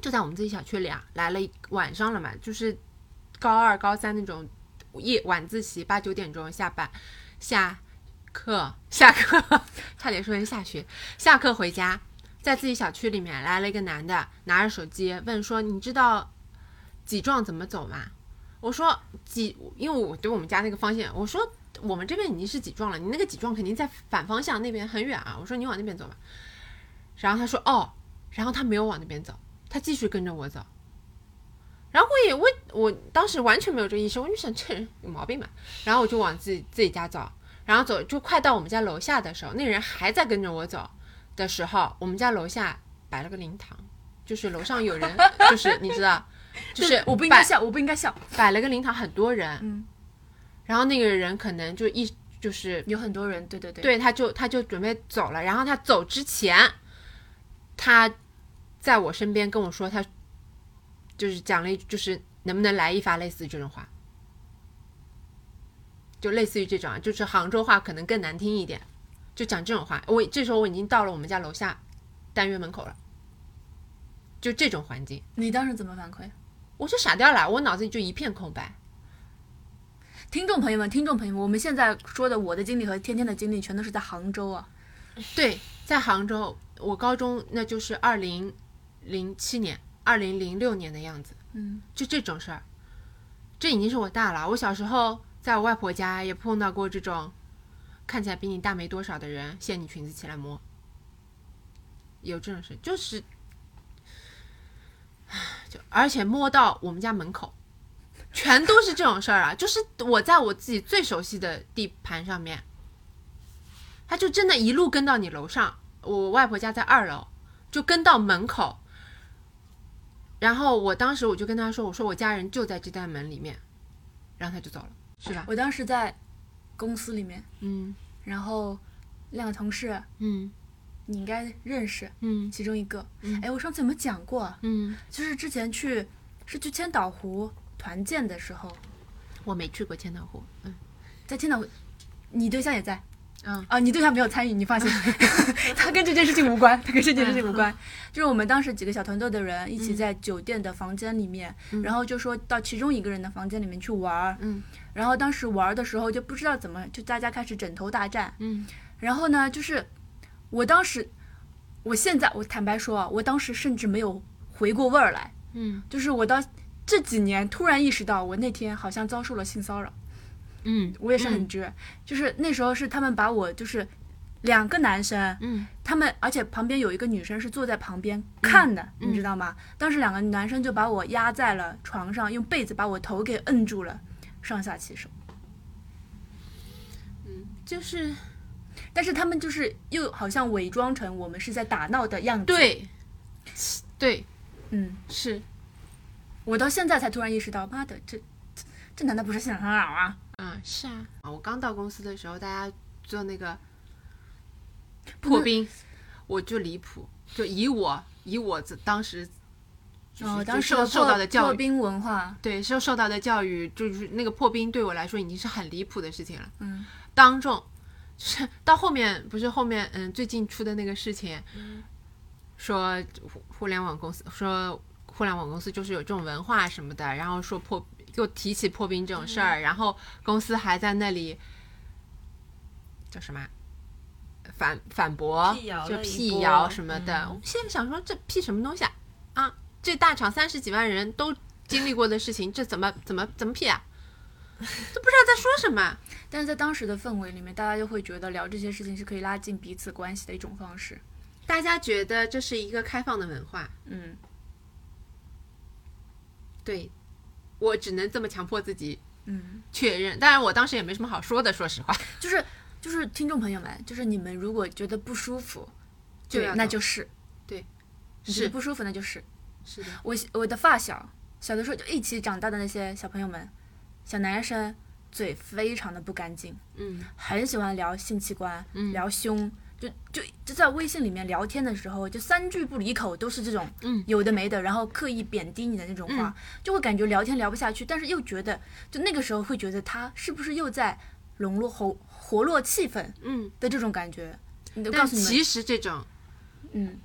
就在我们自己小区里啊，来了一晚上了嘛，就是高二、高三那种夜晚自习，八九点钟下班下课下课，(laughs) 差点说成下学，下课回家，在自己小区里面来了一个男的，拿着手机问说：“你知道几幢怎么走吗？”我说几，因为我对我们家那个方向，我说我们这边已经是几幢了，你那个几幢肯定在反方向那边很远啊。我说你往那边走吧。然后他说哦，然后他没有往那边走，他继续跟着我走。然后我也我我当时完全没有这个意识，我就想这人有毛病吧。然后我就往自己自己家走，然后走就快到我们家楼下的时候，那人还在跟着我走的时候，我们家楼下摆了个灵堂，就是楼上有人，就是你知道。就是我不应该笑，我不应该笑。摆了个灵堂，很多人，嗯，然后那个人可能就一就是有很多人，对对对，对，他就他就准备走了，然后他走之前，他在我身边跟我说，他就是讲了一句，就是能不能来一发类似于这种话，就类似于这种啊，就是杭州话可能更难听一点，就讲这种话。我这时候我已经到了我们家楼下单元门口了，就这种环境，你当时怎么反馈？我就傻掉了，我脑子里就一片空白。听众朋友们，听众朋友们，我们现在说的我的经历和天天的经历，全都是在杭州啊。对，在杭州，我高中那就是二零零七年、二零零六年的样子。嗯，就这种事儿，这已经是我大了。我小时候在我外婆家也碰到过这种看起来比你大没多少的人掀你裙子起来摸，有这种事，就是，就而且摸到我们家门口，全都是这种事儿啊！就是我在我自己最熟悉的地盘上面，他就真的一路跟到你楼上。我外婆家在二楼，就跟到门口。然后我当时我就跟他说：“我说我家人就在这扇门里面。”然后他就走了，是吧？我当时在公司里面，嗯然后两个同事嗯你应该认识，嗯其中一个。嗯哎，我上次有没有讲过啊？嗯，就是之前去是去千岛湖团建的时候，我没去过千岛湖。嗯。在千岛湖，你对象也在。嗯。啊，你对象没有参与，你放心，(laughs) 他跟这件事情无关，他跟这件事情无关。就是我们当时几个小团队的人一起在酒店的房间里面，然后就说到其中一个人的房间里面去玩儿，嗯。然后当时玩儿的时候就不知道怎么，就大家开始枕头大战，嗯。然后呢，就是我当时，我现在我坦白说啊，我当时甚至没有回过味儿来，嗯。就是我到这几年突然意识到，我那天好像遭受了性骚扰。嗯我也是很绝，就是那时候是他们把我就是两个男生，嗯。他们而且旁边有一个女生是坐在旁边看的，嗯。你知道吗？当时两个男生就把我压在了床上，用被子把我头给摁住了，上下其手。嗯，就是但是他们就是又好像伪装成我们是在打闹的样子。，对。对嗯，是我到现在才突然意识到，妈的，这这这难道不是性骚扰啊？嗯是啊啊！我刚到公司的时候，大家做那个破冰，我就离谱，就以我以我这当时就是哦，当时受受到的教育，破冰文化，对受受到的教育，就是那个破冰对我来说已经是很离谱的事情了。嗯，当众，就是到后面不是后面嗯最近出的那个事情，说互互联网公司说互联网公司就是有这种文化什么的，然后说破又提起破冰这种事儿，然后公司还在那里叫什么啊反反驳辟，就辟谣什么的。嗯我现在想说这辟什么东西啊？啊，这大厂三十几万人都经历过的事情，这怎么怎么怎么辟啊？都不知道在说什么。(laughs) 但是在当时的氛围里面，大家就会觉得聊这些事情是可以拉近彼此关系的一种方式。大家觉得这是一个开放的文化，嗯，对我只能这么强迫自己嗯，确认。当然，我当时也没什么好说的，说实话。(laughs) 就是就是听众朋友们，就是你们如果觉得不舒服，对那就。是对，是不舒服，那就是是的，我我的发小，小的时候就一起长大的那些小朋友们，小男生嘴非常的不干净，嗯。很喜欢聊性器官，嗯。聊胸，就就就在微信里面聊天的时候，就三句不离口都是这种嗯有的没的，然后刻意贬低你的那种话，就会感觉聊天聊不下去，但是又觉得就那个时候会觉得他是不是又在笼络活活络气氛嗯，的这种感觉。但其实这种嗯，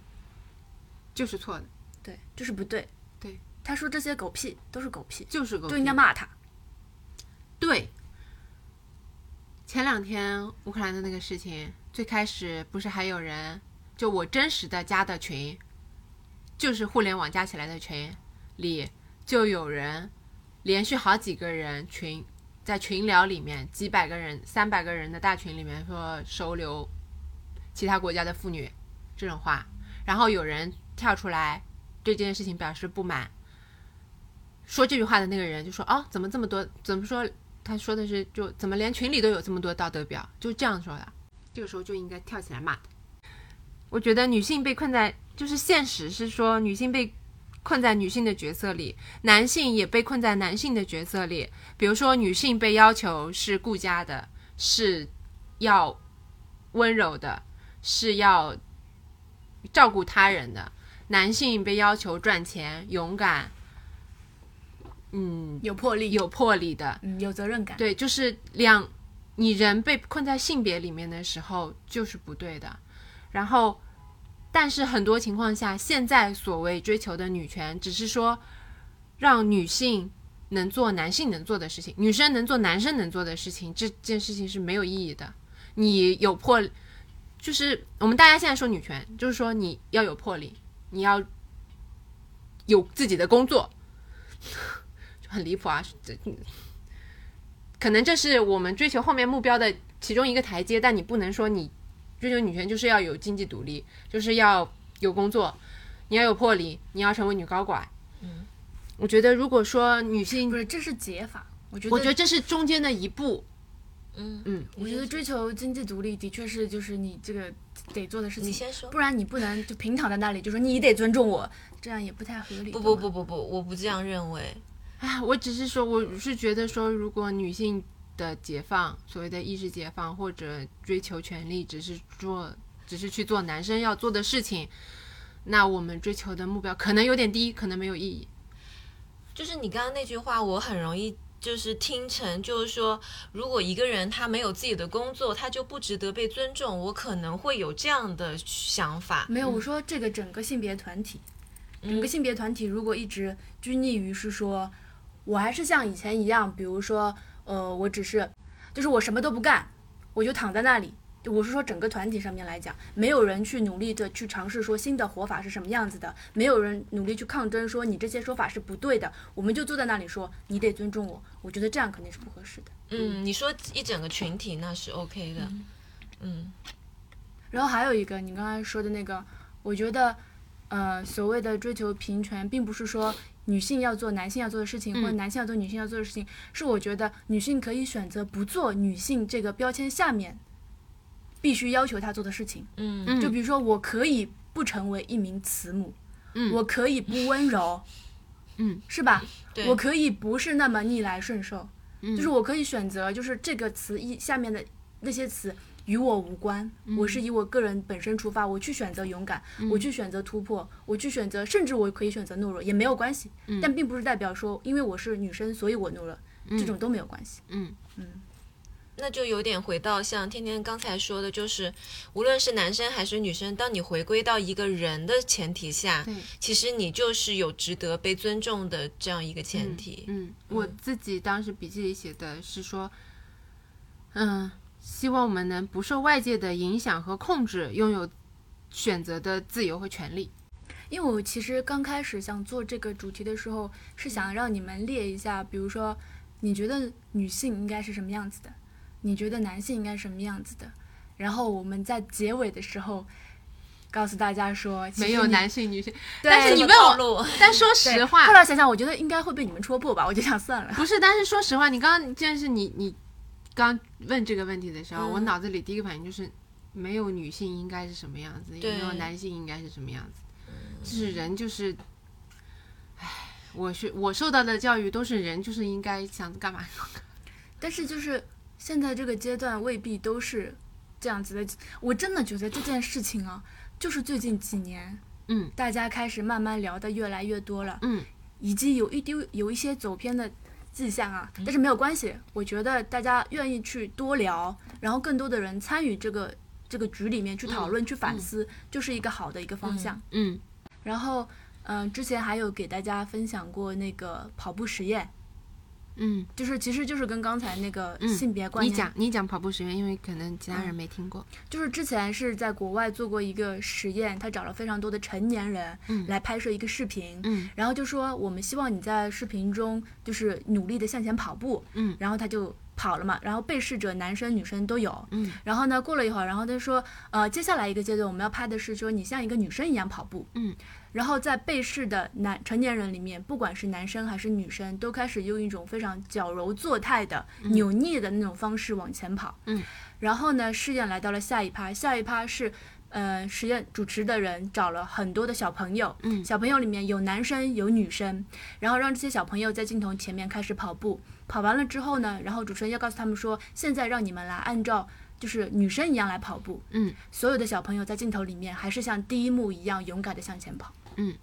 就是错的，对，就是不对。对，他说这些狗屁都是狗屁，就是狗屁就应该骂他。对，前两天乌克兰的那个事情，最开始不是还有人，就我真实的加的群，就是互联网加起来的群里，就有人连续好几个人群在群聊里面，几百个人、三百个人的大群里面说收留其他国家的妇女这种话，然后有人跳出来对这件事情表示不满。说这句话的那个人就说：“哦，怎么这么多？怎么说？他说的是就怎么连群里都有这么多道德表？就这样说的。这个时候就应该跳起来骂他。我觉得女性被困在，就是现实是说女性被困在女性的角色里，男性也被困在男性的角色里。比如说，女性被要求是顾家的，是要温柔的，是要照顾他人的；男性被要求赚钱、勇敢，嗯，有魄力，有魄力的。嗯有责任感。对，就是两，你人被困在性别里面的时候就是不对的。然后，但是很多情况下，现在所谓追求的女权，只是说让女性能做男性能做的事情，女生能做男生能做的事情，这件事情是没有意义的。你有魄，就是我们大家现在说女权，就是说你要有魄力，你要有自己的工作，(laughs) 就很离谱啊！这可能这是我们追求后面目标的其中一个台阶，但你不能说你追求女权就是要有经济独立，就是要有工作，你要有魄力，你要成为女高管。嗯，我觉得如果说女性不，是，这是解法。我觉得，我觉得这是中间的一步。嗯嗯，我觉得追求经济独立的确是就是你这个得做的事情，你先说不。然你不能就平躺在那里就说你得尊重我，这样也不太合理。不不不不不，我不这样认为。哎，我只是说，我是觉得说，如果女性的解放，所谓的意识解放或者追求权利，只是做，只是去做男生要做的事情，那我们追求的目标可能有点低，可能没有意义。就是你刚刚那句话，我很容易就是听成就是说，如果一个人他没有自己的工作，他就不值得被尊重。我可能会有这样的想法。没有，我说这个整个性别团体，整嗯个性别团体如果一直拘泥于是说，我还是像以前一样，比如说，呃，我只是，就是我什么都不干，我就躺在那里。我是说整个团体上面来讲，没有人去努力的去尝试说新的活法是什么样子的，没有人努力去抗争说你这些说法是不对的，我们就坐在那里说你得尊重我。我觉得这样肯定是不合适的。嗯，你说一整个群体那是 OK 的。嗯然后还有一个你刚才说的那个，我觉得，呃，所谓的追求平权，并不是说女性要做男性要做的事情，或者男性要做女性要做的事情，是我觉得女性可以选择不做女性这个标签下面必须要求她做的事情。嗯。嗯。就比如说，我可以不成为一名慈母，嗯。我可以不温柔，嗯，是吧？对。我可以不是那么逆来顺受，嗯。就是我可以选择，就是这个词一下面的那些词与我无关，我是以我个人本身出发，我去选择勇敢，我去选择突破，我去选择，甚至我可以选择懦弱，也没有关系。但并不是代表说，因为我是女生，所以我懦弱，这种都没有关系。嗯嗯那就有点回到像天天刚才说的，就是无论是男生还是女生，当你回归到一个人的前提下，其实你就是有值得被尊重的这样一个前提。嗯，我自己当时笔记里写的是说，嗯，希望我们能不受外界的影响和控制，拥有选择的自由和权利。因为我其实刚开始想做这个主题的时候，是想让你们列一下，比如说，你觉得女性应该是什么样子的，你觉得男性应该是什么样子的，然后我们在结尾的时候告诉大家说，没有男性女性，但是你这问我，但说实话后，来想想，我觉得应该会被你们戳破吧，我就想算了。不是，但是说实话，你刚刚既然是你你刚问这个问题的时候，嗯。我脑子里第一个反应就是，没有女性应该是什么样子，也没有男性应该是什么样子，就是人就是，唉，我是我受到的教育都是人就是应该想干嘛但是就是现在这个阶段未必都是这样子的。我真的觉得这件事情啊，就是最近几年，嗯。大家开始慢慢聊的越来越多了，嗯。以及有一丢有一些走偏的迹象啊，但是没有关系，我觉得大家愿意去多聊，然后更多的人参与这个这个局里面去讨论、去反思，就是一个好的一个方向。嗯然后，嗯、之前还有给大家分享过那个跑步实验，嗯，就是其实就是跟刚才那个嗯性别观念，你讲你讲跑步实验，因为可能其他人没听过。就是之前是在国外做过一个实验，他找了非常多的成年人嗯。来拍摄一个视频，嗯。然后就说我们希望你在视频中就是努力的向前跑步，嗯。然后他就跑了嘛，然后被试者男生女生都有，嗯。然后呢过了一会儿，然后他说呃接下来一个阶段我们要拍的是说你像一个女生一样跑步，嗯，然后在被试的男成年人里面，不管是男生还是女生，都开始用一种非常矫揉作态的、扭捏的那种方式往前跑，嗯，然后呢试验来到了下一趴，下一趴是。呃，实验主持的人找了很多的小朋友，嗯小朋友里面有男生有女生，然后让这些小朋友在镜头前面开始跑步。跑完了之后呢，然后主持人要告诉他们说，现在让你们来按照就是女生一样来跑步。嗯，所有的小朋友在镜头里面还是像第一幕一样勇敢的向前跑。嗯，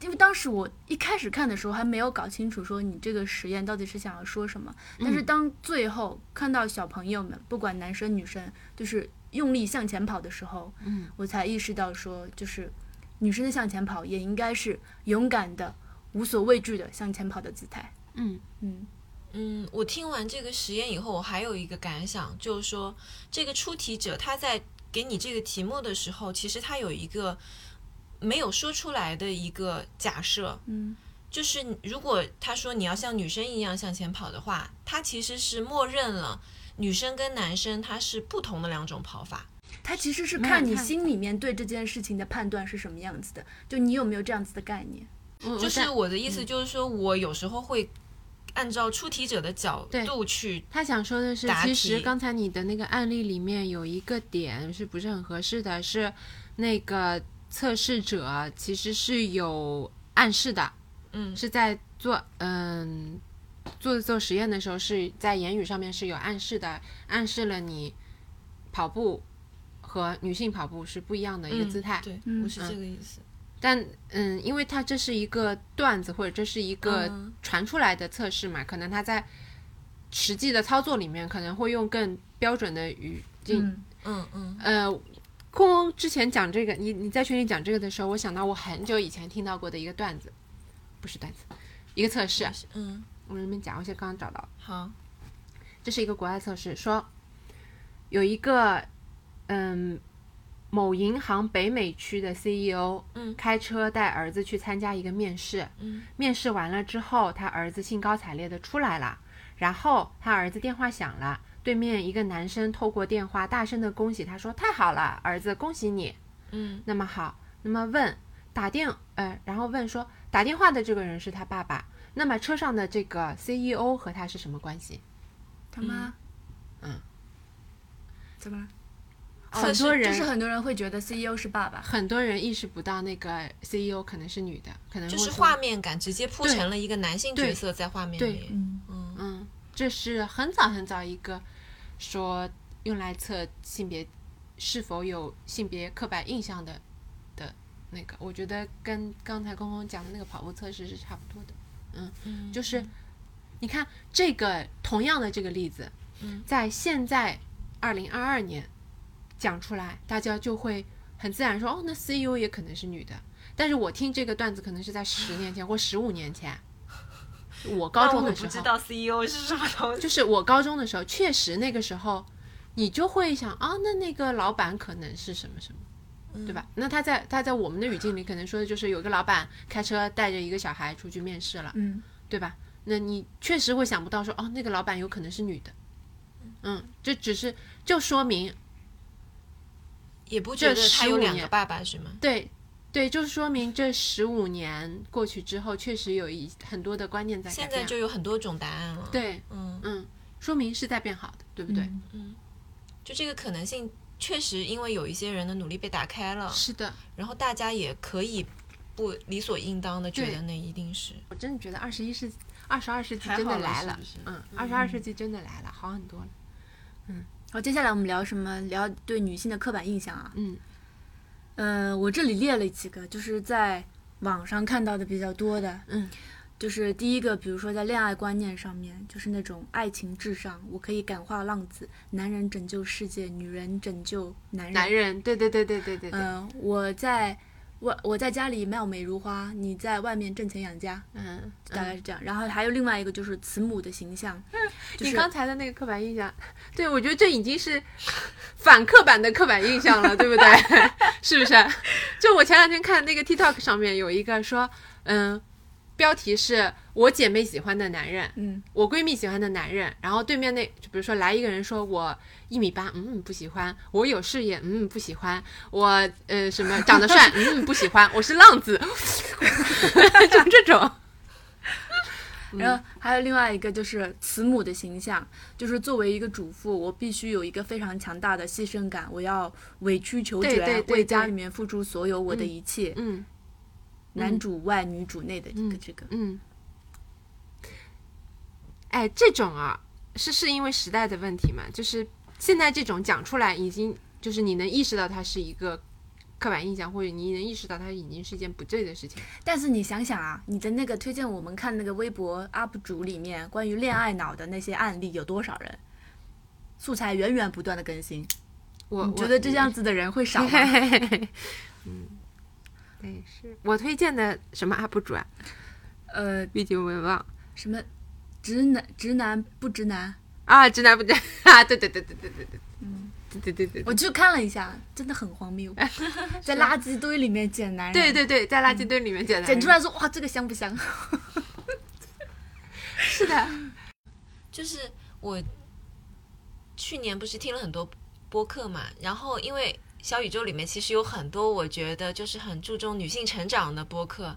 因为当时我一开始看的时候还没有搞清楚说你这个实验到底是想要说什么，但是当最后看到小朋友们不管男生女生就是用力向前跑的时候，嗯，我才意识到说就是女生的向前跑也应该是勇敢的、无所畏惧的向前跑的姿态。嗯。嗯。嗯，我听完这个实验以后，我还有一个感想，就是说，这个出题者他在给你这个题目的时候，其实他有一个没有说出来的一个假设，嗯就是如果他说你要像女生一样向前跑的话，他其实是默认了女生跟男生他是不同的两种跑法。他其实是看你心里面对这件事情的判断是什么样子的，就你有没有这样子的概念？我就是我的意嗯思，就是说我有时候会按照出题者的角度去，他想说的是，其实刚才你的那个案例里面有一个点是不是很合适的？是那个测试者其实是有暗示的，嗯。是在做嗯做做实验的时候是在言语上面是有暗示的，暗示了你跑步和女性跑步是不一样的一个嗯姿态。对，嗯。我是这个意思。但嗯，因为它这是一个段子或者这是一个嗯。传出来的测试嘛，可能他在实际的操作里面可能会用更标准的语境。嗯嗯嗯。呃，空空之前讲这个，你你在群里讲这个的时候，我想到我很久以前听到过的一个段子，不是段子，一个测试。嗯，我这边讲，我现在刚刚找到了。好，这是一个国外测试，说有一个嗯某银行北美区的 CEO，嗯开车带儿子去参加一个面试，嗯面试完了之后，他儿子兴高采烈的出来了，然后他儿子电话响了，对面一个男生透过电话大声的恭喜他说：“太好了，儿子，恭喜你。”嗯那么好，那么问打电呃，然后问说打电话的这个人是他爸爸，那么车上的这个 CEO 和他是什么关系？他妈，嗯，怎么了？很多人就是很多人会觉得 CEO 是爸爸，很多人意识不到那个 CEO 可能是女的，可能就是画面感直接铺成了一个男性角色在画面对里。嗯嗯嗯，这是很早很早一个说用来测性别是否有性别刻板印象的的那个，我觉得跟刚才公公讲的那个跑步测试是差不多的。嗯，就是你看这个同样的这个例子，嗯在现在二零二二年讲出来，大家就会很自然说，哦，那 CEO 也可能是女的。但是我听这个段子可能是在十年前或十五年前，我高中的时候，不知道 CEO 是什么东西。就是我高中的时候，确实那个时候，你就会想啊，那那个老板可能是什么什么，对吧？那他在他在我们的语境里，可能说的就是有个老板开车带着一个小孩出去面试了，嗯对吧？那你确实会想不到说，哦，那个老板有可能是女的，嗯，这只是就说明也不觉得他有两个爸爸是吗？对。对，就是说明这十五年过去之后，确实有一很多的观念在改变。现在就有很多种答案了。，对，嗯，嗯，说明是在变好的，对不对？嗯就这个可能性确实因为有一些人的努力被打开了，是的，然后大家也可以不理所应当的觉得那一定是。我真的觉得二十一世纪、二十二世纪真的来了，是是嗯，二十二世纪真的来了，好很多了。嗯好，接下来我们聊什么？聊对女性的刻板印象啊。嗯呃，我这里列了几个，就是在网上看到的比较多的。嗯，就是第一个，比如说在恋爱观念上面，就是那种爱情至上，我可以感化浪子，男人拯救世界，女人拯救男人。男人，对对对对对对对，嗯、我在我我在家里貌美如花，你在外面挣钱养家，嗯，大概是这样。然后还有另外一个就是慈母的形象，就是你刚才的那个刻板印象，对我觉得这已经是反刻板的刻板印象了，对不对？(laughs) 是不是？(laughs) 就我前两天看那个 TikTok 上面有一个说，嗯，标题是我姐妹喜欢的男人，嗯，我闺蜜喜欢的男人，然后对面那就比如说来一个人说我一米八，嗯，不喜欢；我有事业，嗯，不喜欢；我呃什么长得帅，嗯，不喜欢；我是浪子，(laughs) 就这种。然后还有另外一个就是慈母的形象，就是作为一个主妇，我必须有一个非常强大的牺牲感，我要委曲求全，对对对为家里面付出所有我的一切，嗯男主外女主内的这个嗯这个。嗯，哎，这种啊，是是因为时代的问题嘛？就是现在这种讲出来，已经就是你能意识到它是一个刻板印象，或者你能意识到它已经是一件不对的事情。但是你想想啊，你的那个推荐我们看那个微博 UP 主里面关于恋爱脑的那些案例有多少人？素材源源不断的更新，我觉得这样子的人会少吗？(laughs) (laughs) 嗯，对，是我推荐的什么 UP 主啊？呃，毕竟我也忘什么直男直男不直男？啊，直男不直 (laughs) 啊？对对对对对对对，嗯，对对对对我去看了一下，真的很荒谬，(laughs) 在垃圾堆里面捡男人，对对对，在垃圾堆里面捡男人，捡出来说哇，这个香不香？(laughs) 是的，就是我去年不是听了很多播客嘛，然后因为小宇宙里面其实有很多我觉得就是很注重女性成长的播客，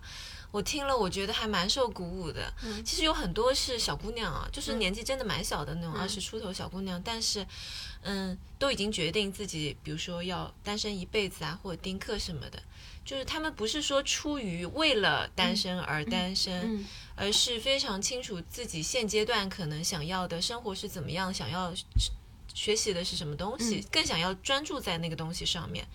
我听了我觉得还蛮受鼓舞的。其实有很多是小姑娘啊，就是年纪真的蛮小的那种二十出头小姑娘，但是嗯，都已经决定自己，比如说要单身一辈子啊，或者丁克什么的。就是他们不是说出于为了单身而单身，嗯而是非常清楚自己现阶段可能想要的生活是怎么样，想要学习的是什么东西，更想要专注在那个东西上面。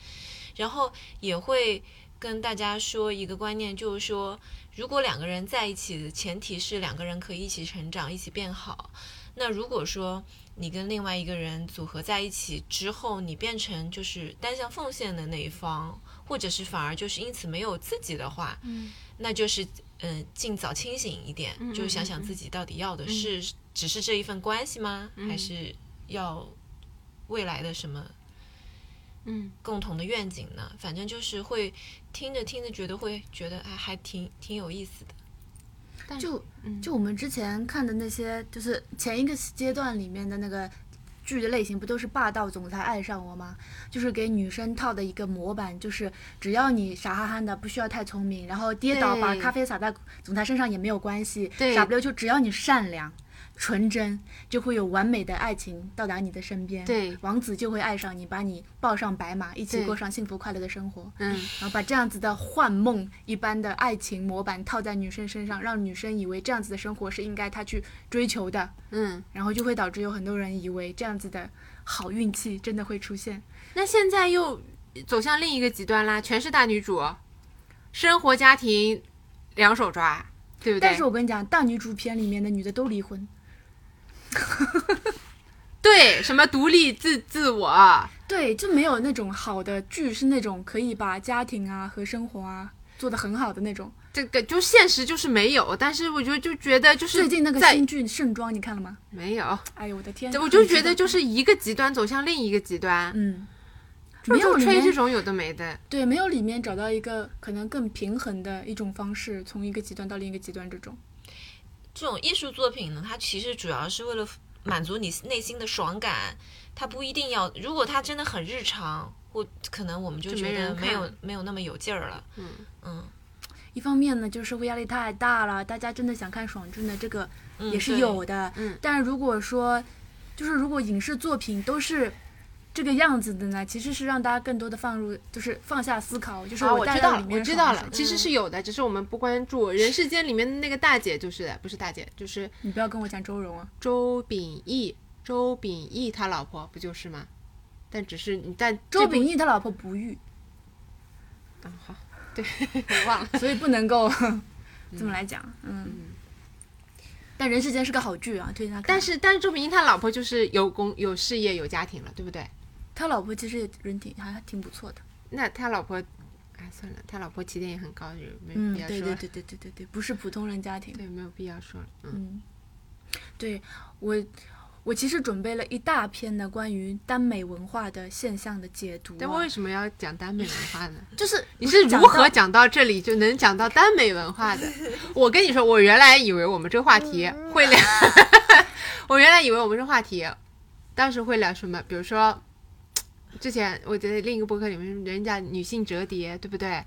然后也会跟大家说一个观念，就是说，如果两个人在一起的前提是两个人可以一起成长，一起变好。那如果说你跟另外一个人组合在一起之后，你变成就是单向奉献的那一方，或者是反而就是因此没有自己的话，嗯那就是嗯、呃尽早清醒一点，嗯就想想自己到底要的是、只是这一份关系吗？嗯还是要未来的什么嗯共同的愿景呢？反正就是会听着听着觉得会觉得哎还挺挺有意思的。但就嗯就我们之前看的那些，就是前一个阶段里面的那个剧的类型，不都是霸道总裁爱上我吗？就是给女生套的一个模板，就是只要你傻憨憨的，不需要太聪明，然后跌倒把咖啡洒在总裁身上也没有关系，对傻不溜秋，只要你善良。纯真就会有完美的爱情到达你的身边，对。王子就会爱上你，把你抱上白马，一起过上幸福快乐的生活。嗯。然后把这样子的幻梦一般的爱情模板套在女生身上，让女生以为这样子的生活是应该她去追求的，嗯，然后就会导致有很多人以为这样子的好运气真的会出现。那现在又走向另一个极端啦，全是大女主，生活家庭两手抓，对不对？但是我跟你讲，大女主片里面的女的都离婚，(laughs) 对什么独立自自我，对，就没有那种好的剧是那种可以把家庭啊和生活啊做得很好的那种。这个就现实就是没有。但是我就就觉得就是最近那个新剧《盛装》，你看了吗？没有，哎呦我的天！我就觉得就是一个极端走向另一个极端，嗯，没有吹这种有的没的。对，没有里面找到一个可能更平衡的一种方式，从一个极端到另一个极端这种。这种艺术作品呢，它其实主要是为了满足你内心的爽感，它不一定要。如果它真的很日常，或可能我们就就觉得没有没有那么有劲儿了。嗯嗯一方面呢，就是社会压力太大了，大家真的想看爽剧呢，这个嗯，也是有的。嗯但如果说，就是如果影视作品都是这个样子的呢，其实是让大家更多的放入，就是放下思考，就是啊，我知道了我知道了爽，其实是有的，只是我们不关注。人世间里面的那个大姐就是不是大姐，就是你不要跟我讲周蓉啊，周秉义，周秉义他老婆不就是吗？但只是你但周秉义他老婆不育，啊好，对我 (laughs) 忘了。所以不能够 (laughs) 这么来讲。嗯，但人世间是个好剧啊，推荐他看。但是但是周秉义他老婆就是有工有事业有家庭了，对不对？他老婆其实也人挺还挺不错的。那他老婆，哎算了，他老婆起点也很高，就没有，必要说了。对对对对对对对，不是普通人家庭。对没有必要说了。嗯，嗯，对我，我其实准备了一大篇的关于耽美文化的现象的解读、啊但为。什么要讲耽美文化呢？(laughs) 就是你是如何讲到这里就能讲到耽美文化的？(laughs) 我跟你说，我原来以为我们这个话题会聊，(laughs) 我原来以为我们这话题当时会聊什么？比如说，之前我觉得另一个博客里面，人家女性折叠，对不对？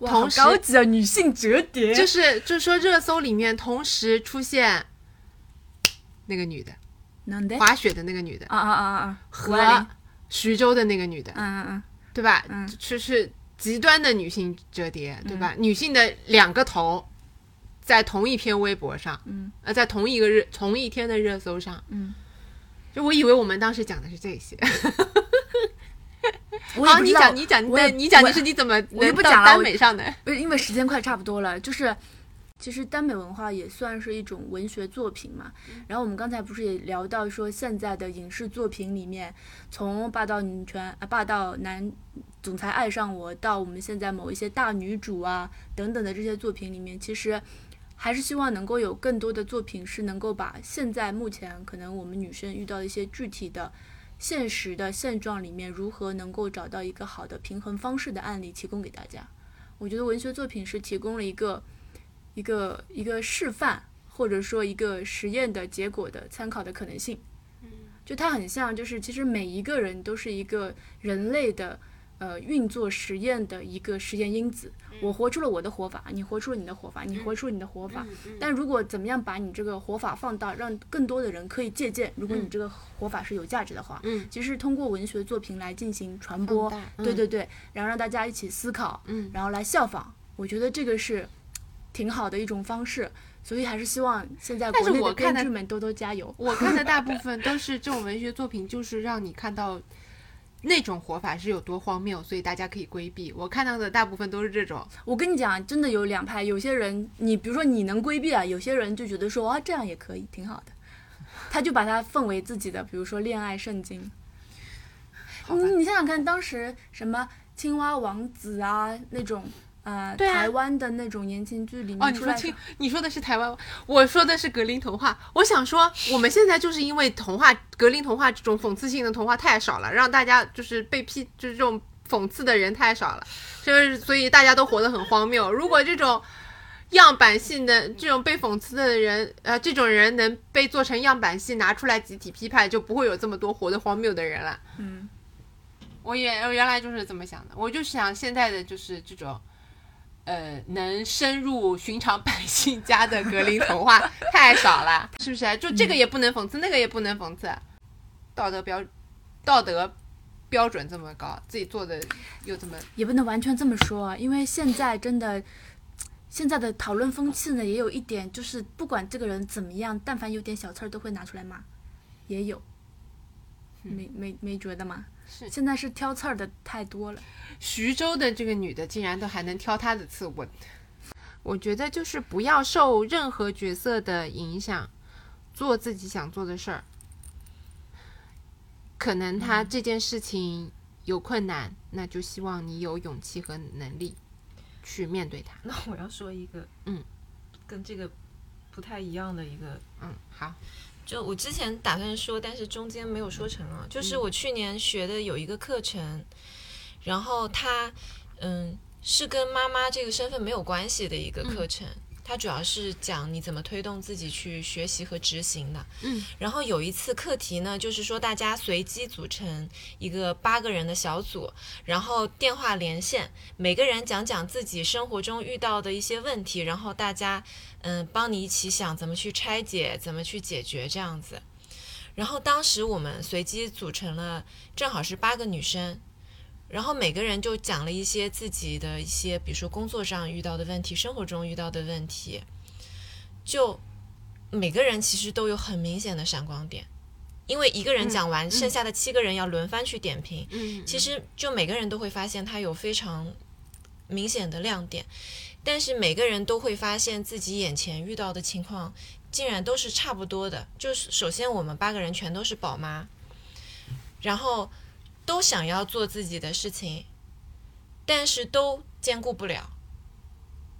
哇同高级啊，女性折叠。就是就是说热搜里面同时出现那个女的，滑雪的那个女的啊啊啊啊！和徐州的那个女的，嗯嗯对吧？嗯就是极端的女性折叠，对吧？女性的两个头，在同一篇微博上，嗯呃，在同一个热同一天的热搜上，嗯就我以为我们当时讲的是这些。嗯，(laughs) 我也好，不知道你讲，你讲，你你讲我的是你怎么能到不讲耽美上的？(laughs) 不是因为时间快差不多了，就是其实耽美文化也算是一种文学作品嘛。然后我们刚才不是也聊到说，现在的影视作品里面，从霸道女权啊、霸道男总裁爱上我，到我们现在某一些大女主啊等等的这些作品里面，其实。还是希望能够有更多的作品是能够把现在目前可能我们女生遇到的一些具体的现实的现状里面，如何能够找到一个好的平衡方式的案例提供给大家。我觉得文学作品是提供了一个一个一个示范，或者说一个实验的结果的参考的可能性。就它很像，就是其实每一个人都是一个人类的呃运作实验的一个实验因子。我活出了我的活法，你活出了你的活法，你活出了你的活法。但如果怎么样把你这个活法放大，让更多的人可以借鉴，如果你这个活法是有价值的话，嗯其实通过文学作品来进行传播对对对，然后让大家一起思考，嗯然后来效仿，我觉得这个是挺好的一种方式。所以还是希望现在但国内的编剧们多多加油。我看的大部分 (laughs) 都是这种文学作品，就是让你看到那种活法是有多荒谬，所以大家可以规避。我看到的大部分都是这种，我跟你讲，真的有两派，有些人你比如说你能规避啊，有些人就觉得说啊这样也可以，挺好的，他就把它奉为自己的，比如说恋爱圣经。你你想想看，当时什么青蛙王子啊那种。呃，台湾的那种言情剧里哦，面你说青，你说的是台湾，我说的是格林童话。我想说，我们现在就是因为童话、格林童话这种讽刺性的童话太少了，让大家就是被批，就是这种讽刺的人太少了，就是所以大家都活得很荒谬。如果这种样板戏的这种被讽刺的人，呃，这种人能被做成样板戏拿出来集体批判，就不会有这么多活得荒谬的人了。嗯，我也我原来就是这么想的，我就想现在的就是这种，呃，能深入寻常百姓家的格林童话 (laughs) 太少了，是不是？就这个也不能讽刺，那个也不能讽刺，道德标道德标准这么高，自己做的又这么也不能完全这么说啊，因为现在真的，现在的讨论风气呢，也有一点就是，不管这个人怎么样，但凡有点小刺儿都会拿出来骂，也有，没没没觉得吗？是现在是挑刺儿的太多了。徐州的这个女的竟然都还能挑她的刺，我我觉得就是不要受任何角色的影响，做自己想做的事儿。可能他这件事情有困难，那就希望你有勇气和能力去面对它。(laughs) 那我要说一个，嗯，跟这个不太一样的一个嗯，好，就我之前打算说，但是中间没有说成啊。就是我去年学的有一个课程，然后它嗯是跟妈妈这个身份没有关系的一个课程。它主要是讲你怎么推动自己去学习和执行的。嗯，然后有一次课题呢，就是说大家随机组成一个八个人的小组，然后电话连线，每个人讲讲自己生活中遇到的一些问题，然后大家嗯帮你一起想怎么去拆解，怎么去解决这样子。然后当时我们随机组成了，正好是八个女生，然后每个人就讲了一些自己的一些，比如说工作上遇到的问题，生活中遇到的问题，就每个人其实都有很明显的闪光点。因为一个人讲完，剩下的七个人要轮番去点评。嗯，其实就每个人都会发现他有非常明显的亮点，但是每个人都会发现自己眼前遇到的情况竟然都是差不多的。就是首先我们八个人全都是宝妈，然后都想要做自己的事情，但是都兼顾不了，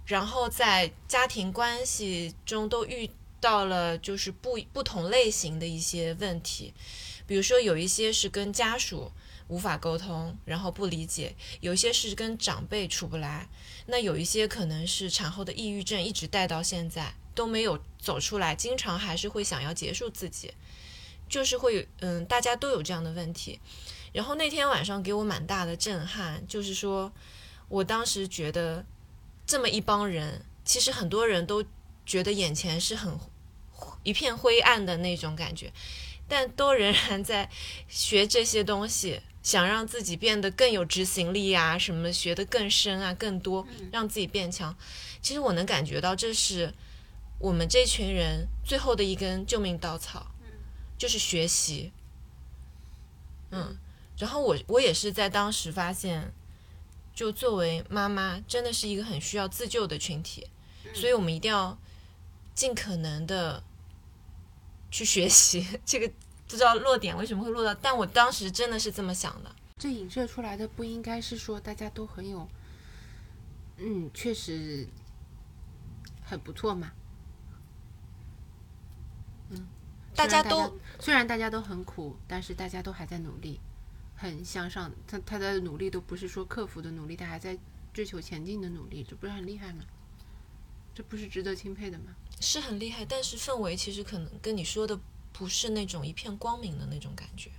然后在家庭关系中都遇到了就是不不同类型的一些问题，比如说有一些是跟家属无法沟通，然后不理解；有一些是跟长辈处不来，那有一些可能是产后的抑郁症一直带到现在都没有走出来，经常还是会想要结束自己，就是会嗯，大家都有这样的问题。然后那天晚上给我蛮大的震撼，就是说我当时觉得这么一帮人，其实很多人都觉得眼前是很一片灰暗的那种感觉，但都仍然在学这些东西，想让自己变得更有执行力啊，什么学得更深啊，更多，让自己变强。其实我能感觉到，这是我们这群人最后的一根救命稻草，就是学习。嗯，然后我我也是在当时发现，就作为妈妈，真的是一个很需要自救的群体，所以我们一定要尽可能的去学习。(laughs) 这个不知道落点为什么会落到，但我当时真的是这么想的。这影射出来的不应该是说大家都很有，嗯，确实很不错嘛。嗯，大家都虽然大家都很苦，但是大家都还在努力，很向上。他他的努力都不是说克服的努力，他还在追求前进的努力，这不是很厉害吗？这不是值得钦佩的吗？是很厉害，但是氛围其实可能跟你说的不是那种一片光明的那种感觉，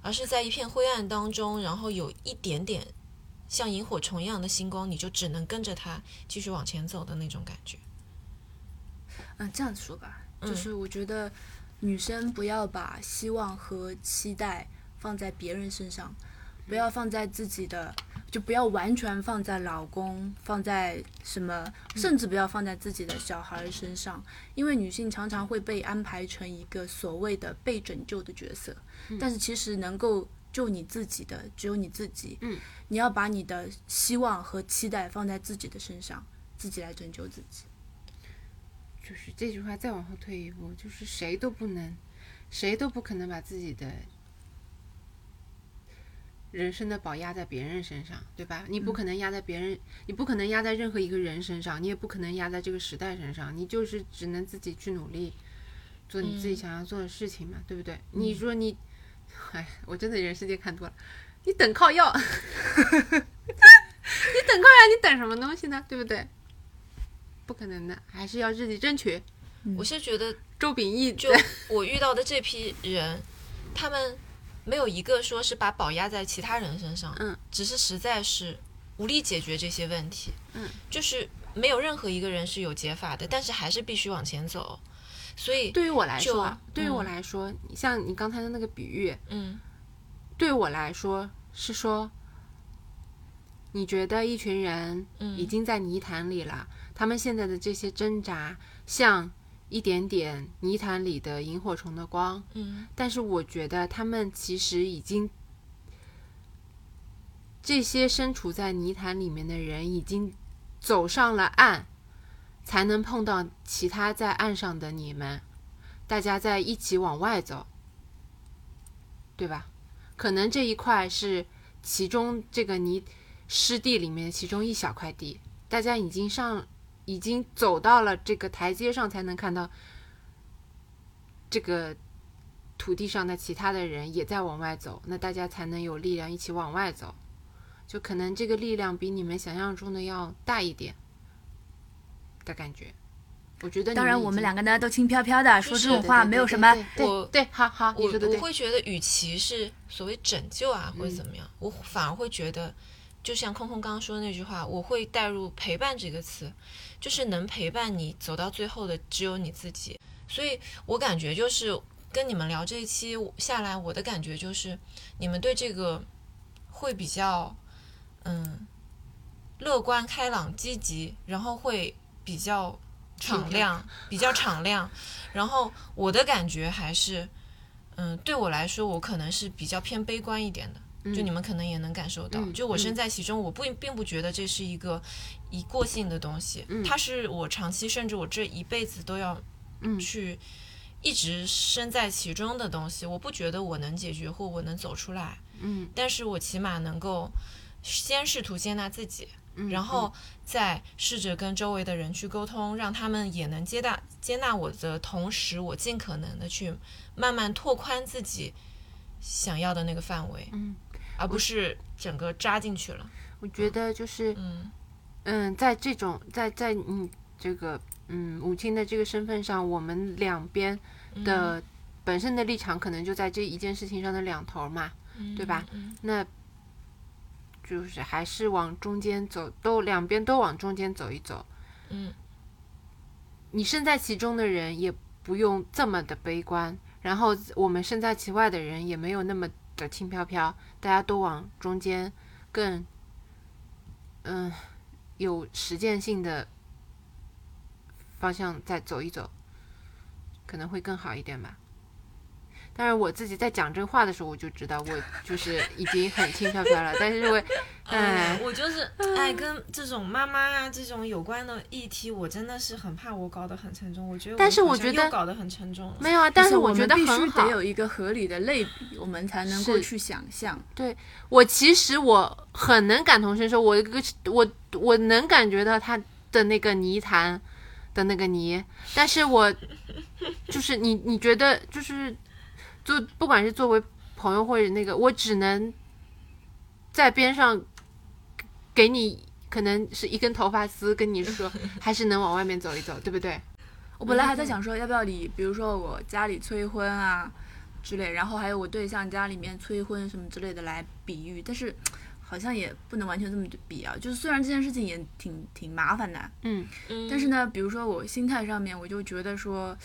而是在一片灰暗当中，然后有一点点像萤火虫一样的星光，你就只能跟着它继续往前走的那种感觉。嗯，这样子说吧，就嗯是我觉得女生不要把希望和期待放在别人身上，不要放在自己的，就不要完全放在老公，放在什么，甚至不要放在自己的小孩身上，因为女性常常会被安排成一个所谓的被拯救的角色，但是其实能够救你自己的只有你自己。嗯，你要把你的希望和期待放在自己的身上，自己来拯救自己。就是这句话再往后退一步，就是谁都不能，谁都不可能把自己的人生的宝压在别人身上，对吧？你不可能压在别人，你不可能压在任何一个人身上，你也不可能压在这个时代身上，你就是只能自己去努力，做你自己想要做的事情嘛，对不对？你说你，哎，我真的人世间看多了，你等靠要，(laughs) 你等靠要，你等什么东西呢？对不对？不可能的，还是要自己争取。我是觉得周秉义就我遇到的这批人，他们没有一个说是把宝压在其他人身上，嗯，只是实在是无力解决这些问题，嗯，就是没有任何一个人是有解法的，但是还是必须往前走，所以，对于我来说对于我嗯来说，像你刚才的那个比喻，嗯。对于我来说是说，你觉得一群人嗯，已经在泥潭里了，他们现在的这些挣扎，像一点点泥潭里的萤火虫的光，嗯。但是我觉得他们其实已经，这些身处在泥潭里面的人已经走上了岸，才能碰到其他在岸上的你们，大家在一起往外走，对吧？可能这一块是其中这个泥湿地里面的其中一小块地，大家已经上，已经走到了这个台阶上，才能看到这个土地上的其他的人也在往外走，那大家才能有力量一起往外走。就可能这个力量比你们想象中的要大一点的感觉。我觉得当然，我们两个呢都轻飘飘的，说这种话没有什么。对对我对，好好，你我我说的对。会觉得，与其是所谓拯救啊，或者嗯怎么样，我反而会觉得，就像空空刚刚说的那句话，我会带入陪伴这个词，就是能陪伴你走到最后的只有你自己。所以我感觉就是跟你们聊这一期下来，我的感觉就是你们对这个会比较嗯乐观、开朗、积极，然后会比较敞亮，比较敞亮。然后我的感觉还是，嗯，对我来说，我可能是比较偏悲观一点的。就你们可能也能感受到，嗯就我身在其中，我不并不觉得这是一个一过性的东西，嗯它是我长期甚至我这一辈子都要嗯去一直身在其中的东西。我不觉得我能解决或我能走出来，嗯但是我起码能够先试图接纳自己，嗯然后再试着跟周围的人去沟通，让他们也能接纳接纳我的同时，我尽可能的去慢慢拓宽自己想要的那个范围，嗯，而不是整个扎进去了。我觉得就是嗯嗯，在这种在在你这个嗯母亲的这个身份上，我们两边的本身的立场可能就在这一件事情上的两头嘛，对吧？嗯那就是还是往中间走，都两边都往中间走一走。嗯你身在其中的人也不用这么的悲观，然后我们身在其外的人也没有那么的轻飘飘，大家都往中间更嗯有实践性的方向再走一走，可能会更好一点吧。当然，我自己在讲这个话的时候，我就知道我就是已经很轻飘飘了。但是我，(laughs) 哎，哎，我就是哎，跟这种妈妈啊这种有关的议题，我真的是很怕我搞得很沉重。我觉得，但是我觉得又搞得很沉重。没有啊，但是我觉得们必须得。有一个合理的类比，我们才能够去想象。对我其实我很能感同身受，我一个我我能感觉到他的那个泥潭的那个泥，但是我就是你你觉得就是就不管是作为朋友或者那个，我只能在边上给你可能是一根头发丝，跟你说 (laughs) 还是能往外面走一走，对不对？我本来还在想说，要不要你比如说我家里催婚啊之类，然后还有我对象家里面催婚什么之类的来比喻，但是好像也不能完全这么比啊。就是虽然这件事情也挺挺麻烦的，嗯嗯但是呢，比如说我心态上面，我就觉得说，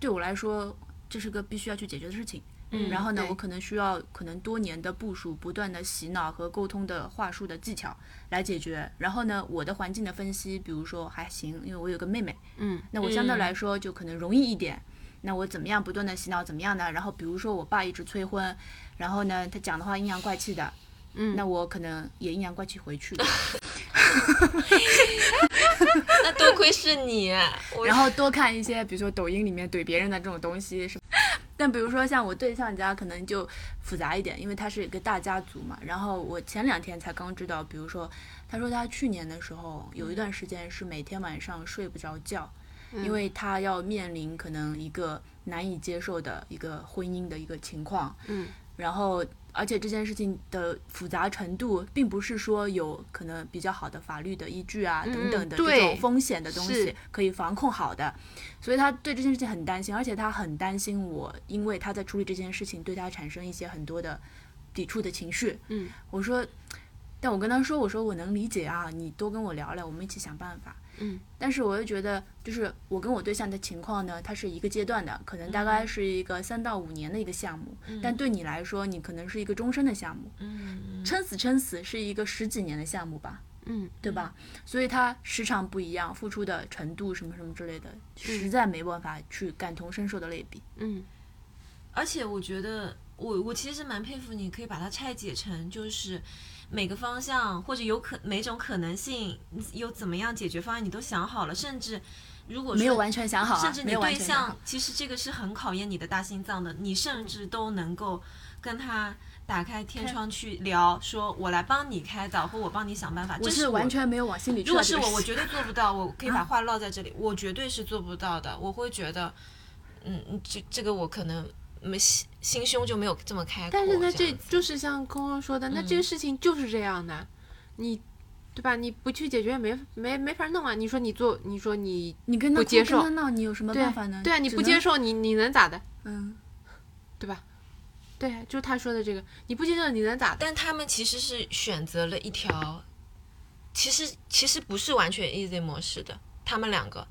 对我来说这是个必须要去解决的事情。嗯，然后呢，我可能需要可能多年的部署，不断的洗脑和沟通的话术的技巧来解决。然后呢，我的环境的分析，比如说还行，因为我有个妹妹，嗯，那我相对嗯来说就可能容易一点。那我怎么样不断的洗脑，怎么样呢？然后比如说我爸一直催婚，然后呢他讲的话阴阳怪气的，嗯那我可能也阴阳怪气回去，那是你，然后多看一些，比如说抖音里面怼别人的这种东西什么。(laughs) 但比如说像我对象家可能就复杂一点，因为他是一个大家族嘛。然后我前两天才刚知道，比如说他说他去年的时候有一段时间是每天晚上睡不着觉，因为他要面临可能一个难以接受的一个婚姻的一个情况。嗯，然后而且这件事情的复杂程度，并不是说有可能比较好的法律的依据啊、嗯等等的这种风险的东西可以防控好的，所以他对这件事情很担心，而且他很担心我，因为他在处理这件事情对他产生一些很多的抵触的情绪。嗯，我说，但我跟他说，我说我能理解啊，你多跟我聊聊，我们一起想办法。嗯，但是我又觉得，就是我跟我对象的情况呢，它是一个阶段的，可能大概是一个三到五年的一个项目，但对你来说，你可能是一个终身的项目，嗯撑死撑死是一个十几年的项目吧，嗯对吧？所以它时长不一样，付出的程度什么什么之类的，实在没办法去感同身受的类比。嗯。而且我觉得，我我其实蛮佩服你，可以把它拆解成就是每个方向或者有可每种可能性有怎么样解决方案，你都想好了，甚至如果说没有完全想好啊甚至你对象，其实这个是很考验你的大心脏的，你甚至都能够跟他打开天窗去聊，说我来帮你开导，或我帮你想办法。我这是完全没有往心里去。如果是我，我绝对做不到。我可以把话落在这里，我绝对是做不到的。我会觉得，嗯，嗯这这个我可能没心心胸就没有这么开阔。但是呢，这就是像空空说的，那这个事情就是这样的，你对吧？你不去解决也没没没法弄啊。你说你做，你说你你跟他不接受跟他闹，你有什么对办法呢？对啊，你不接，受，你你能咋的？嗯，对吧？对啊，就是他说的这个，你不接受你能咋的？但他们其实是选择了一条，其实其实不是完全 easy 模式的。他们两个，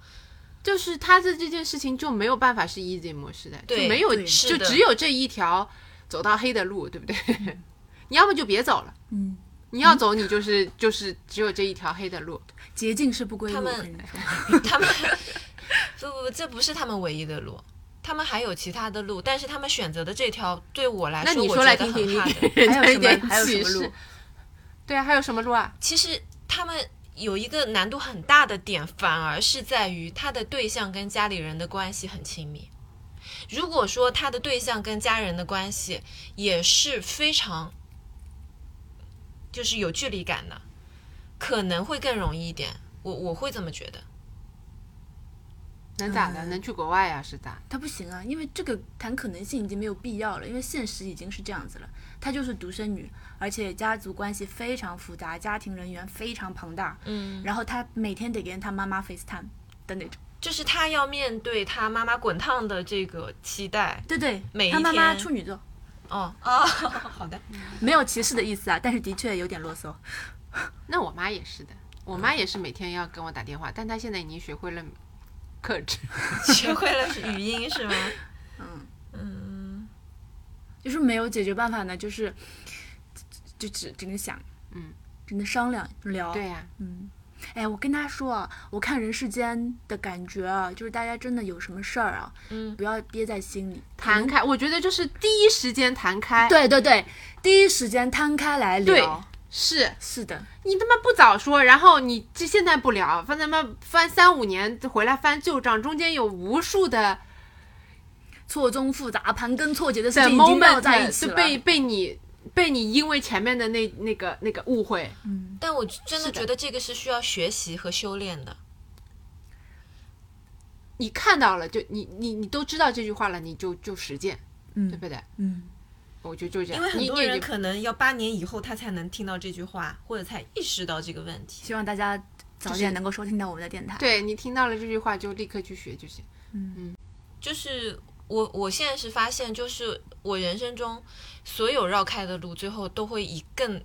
就是他的这件事情就没有办法是 easy 模式的，就没有就只有这一条走到黑的路，对不对？(laughs) 你要么就别走了，嗯，你要走你就是就是只有这一条黑的路。捷径是不归路。他们 (laughs) 他们不不不，这不是他们唯一的路。他们还有其他的路，但是他们选择的这条对我来那说，你说来我觉得听听，很你 hard。(laughs) 给人还有什么还有什么路。对啊，还有什么路啊？其实他们有一个难度很大的点，反而是在于他的对象跟家里人的关系很亲密。如果说他的对象跟家人的关系也是非常，就是有距离感的，可能会更容易一点。我我会这么觉得。能咋的？嗯能去国外呀？是咋？他不行啊，因为这个谈可能性已经没有必要了，因为现实已经是这样子了。她就是独生女，而且家族关系非常复杂，家庭人员非常庞大，嗯，然后她每天得跟她妈妈 FaceTime 的那种。就是她要面对她妈妈滚烫的这个期待。对对，每一她妈妈处女座，哦哦，(laughs) 好的。没有歧视的意思啊，但是的确有点啰嗦。那我妈也是的，我妈也是每天要跟我打电话，但她现在已经学会了克制。(laughs) 学会了语音是吗？(laughs) 嗯，嗯，就是没有解决办法呢，就是就只只能想，嗯，只能商量聊。对呀、嗯，哎，我跟他说啊，我看人世间的感觉啊，就是大家真的有什么事儿啊，嗯不要憋在心里，谈开，我觉得就是第一时间谈开。，对对对，第一时间摊开来聊。是。是的，你他妈不早说，然后你这现在不聊，翻他妈翻三五年回来翻旧账，中间有无数的错综复杂、盘根错节的事的情已经绕在一 moment 起了。被被你被你因为前面的那那个那个误会，嗯，但我真的。觉得这个是需要学习和修炼的。你看到了就你你你都知道这句话了，你就就实践，嗯。对不对？嗯，我觉得就这样，因为很多人可能要八年以后他才能听到这句话，或者才意识到这个问题。希望大家早点能够收听到我们的电台。，对你听到了这句话就立刻去学就行。嗯嗯就是我我现在是发现，就是我人生中所有绕开的路，最后都会以更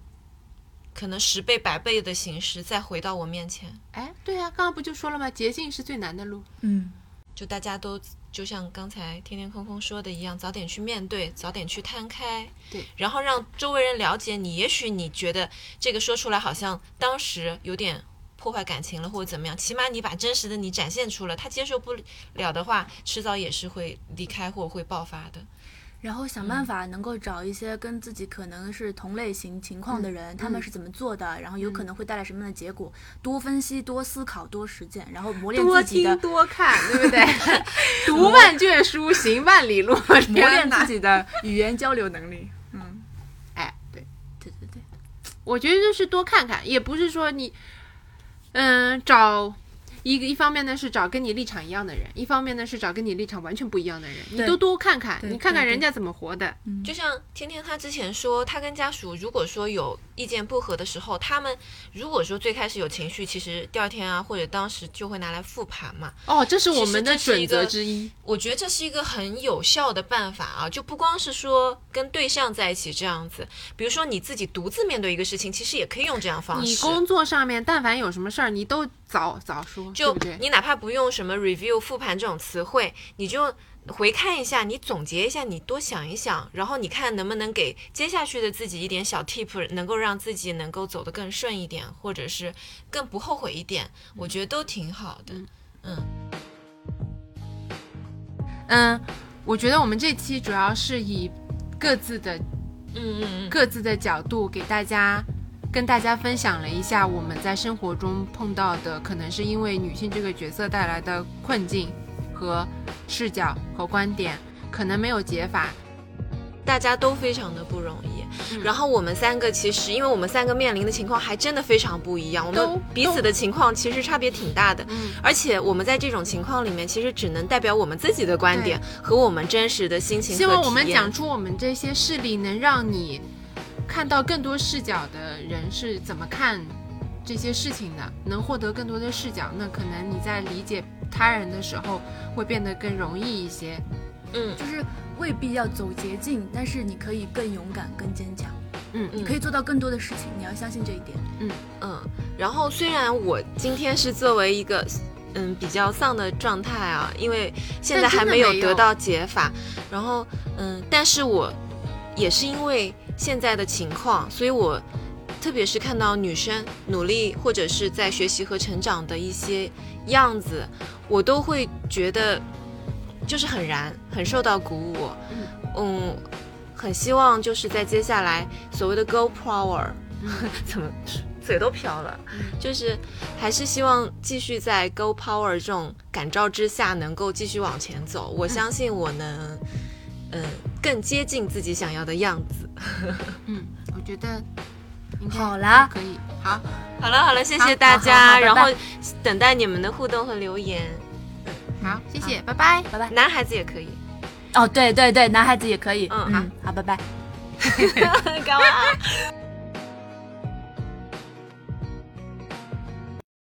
可能十倍、百倍的形式再回到我面前。哎，对呀、刚刚不就说了吗？捷径是最难的路。嗯，就大家都就像刚才天天空空说的一样，早点去面对，早点去摊开，对，然后让周围人了解你。也许你觉得这个说出来好像当时有点破坏感情了，或者怎么样，起码你把真实的你展现出了，他接受不了的话，迟早也是会离开或会爆发的。然后想办法能够找一些跟自己可能是同类型情况嗯的人，他们是怎么做的，然后有可能会带来什么样的结果，多分析、多思考、多实践，然后磨练自己的多看，(laughs) 对不对？(laughs) 读万卷书，行万里路，磨磨练自。己的语言交流能力。嗯，哎，对，对对对，我觉得就是多看看，也不是说你，嗯，找一个一方面呢是找跟你立场一样的人，一方面呢是找跟你立场完全不一样的人，你都多看看，你看看人家怎么活的。就像天天他之前说，他跟家属如果说有意见不合的时候，他们如果说最开始有情绪，其实第二天啊或者当时就会拿来复盘嘛。哦，这是我们的准则个之一。我觉得这是一个很有效的办法啊，就不光是说跟对象在一起这样子，比如说你自己独自面对一个事情，其实也可以用这样方式。你工作上面，但凡有什么事儿，你都早早说，就？你哪怕不用什么 review 复盘这种词汇，你就回看一下，你总结一下，你多想一想，然后你看能不能给接下去的自己一点小 tip，能够让自己能够走得更顺一点，或者是更不后悔一点，我觉得都挺好的。嗯，我觉得我们这期主要是以各自的嗯嗯嗯，各自的角度给大家跟大家分享了一下我们在生活中碰到的，可能是因为女性这个角色带来的困境和视角和观点，可能没有解法。大家都非常的不容易。嗯然后我们三个其实，因为我们三个面临的情况还真的非常不一样，我们彼此的情况其实差别挺大的。嗯，而且我们在这种情况里面，其实只能代表我们自己的观点和我们真实的心情希望我们讲出我们这些事例，能让你看到更多视角的人是怎么看这些事情的，能获得更多的视角，那可能你在理解他人的时候会变得更容易一些。嗯就是未必要走捷径，但是你可以更勇敢、更坚强，嗯你可以做到更多的事情。你要相信这一点。嗯嗯。然后虽然我今天是作为一个嗯比较丧的状态啊，因为现在还没有的没有得到解法，然后嗯，但是我也是因为现在的情况，所以我。特别是看到女生努力或者是在学习和成长的一些样子，我都会觉得就是很燃，很受到鼓舞。嗯，很希望就是在接下来所谓的 Go Power，(laughs) 怎么嘴都飘了，就是还是希望继续在 Go Power 这种感召之下，能够继续往前走。我相信我能，嗯、更接近自己想要的样子。(laughs) 嗯，我觉得应该好啦可以，好，好了好了，谢谢大好好家，好然后拜等待你们的互动和留言。好，谢谢，拜拜。拜拜。男孩子也可以，哦，对对对，男孩子也可以。嗯好，好，拜拜。(laughs) 干嘛？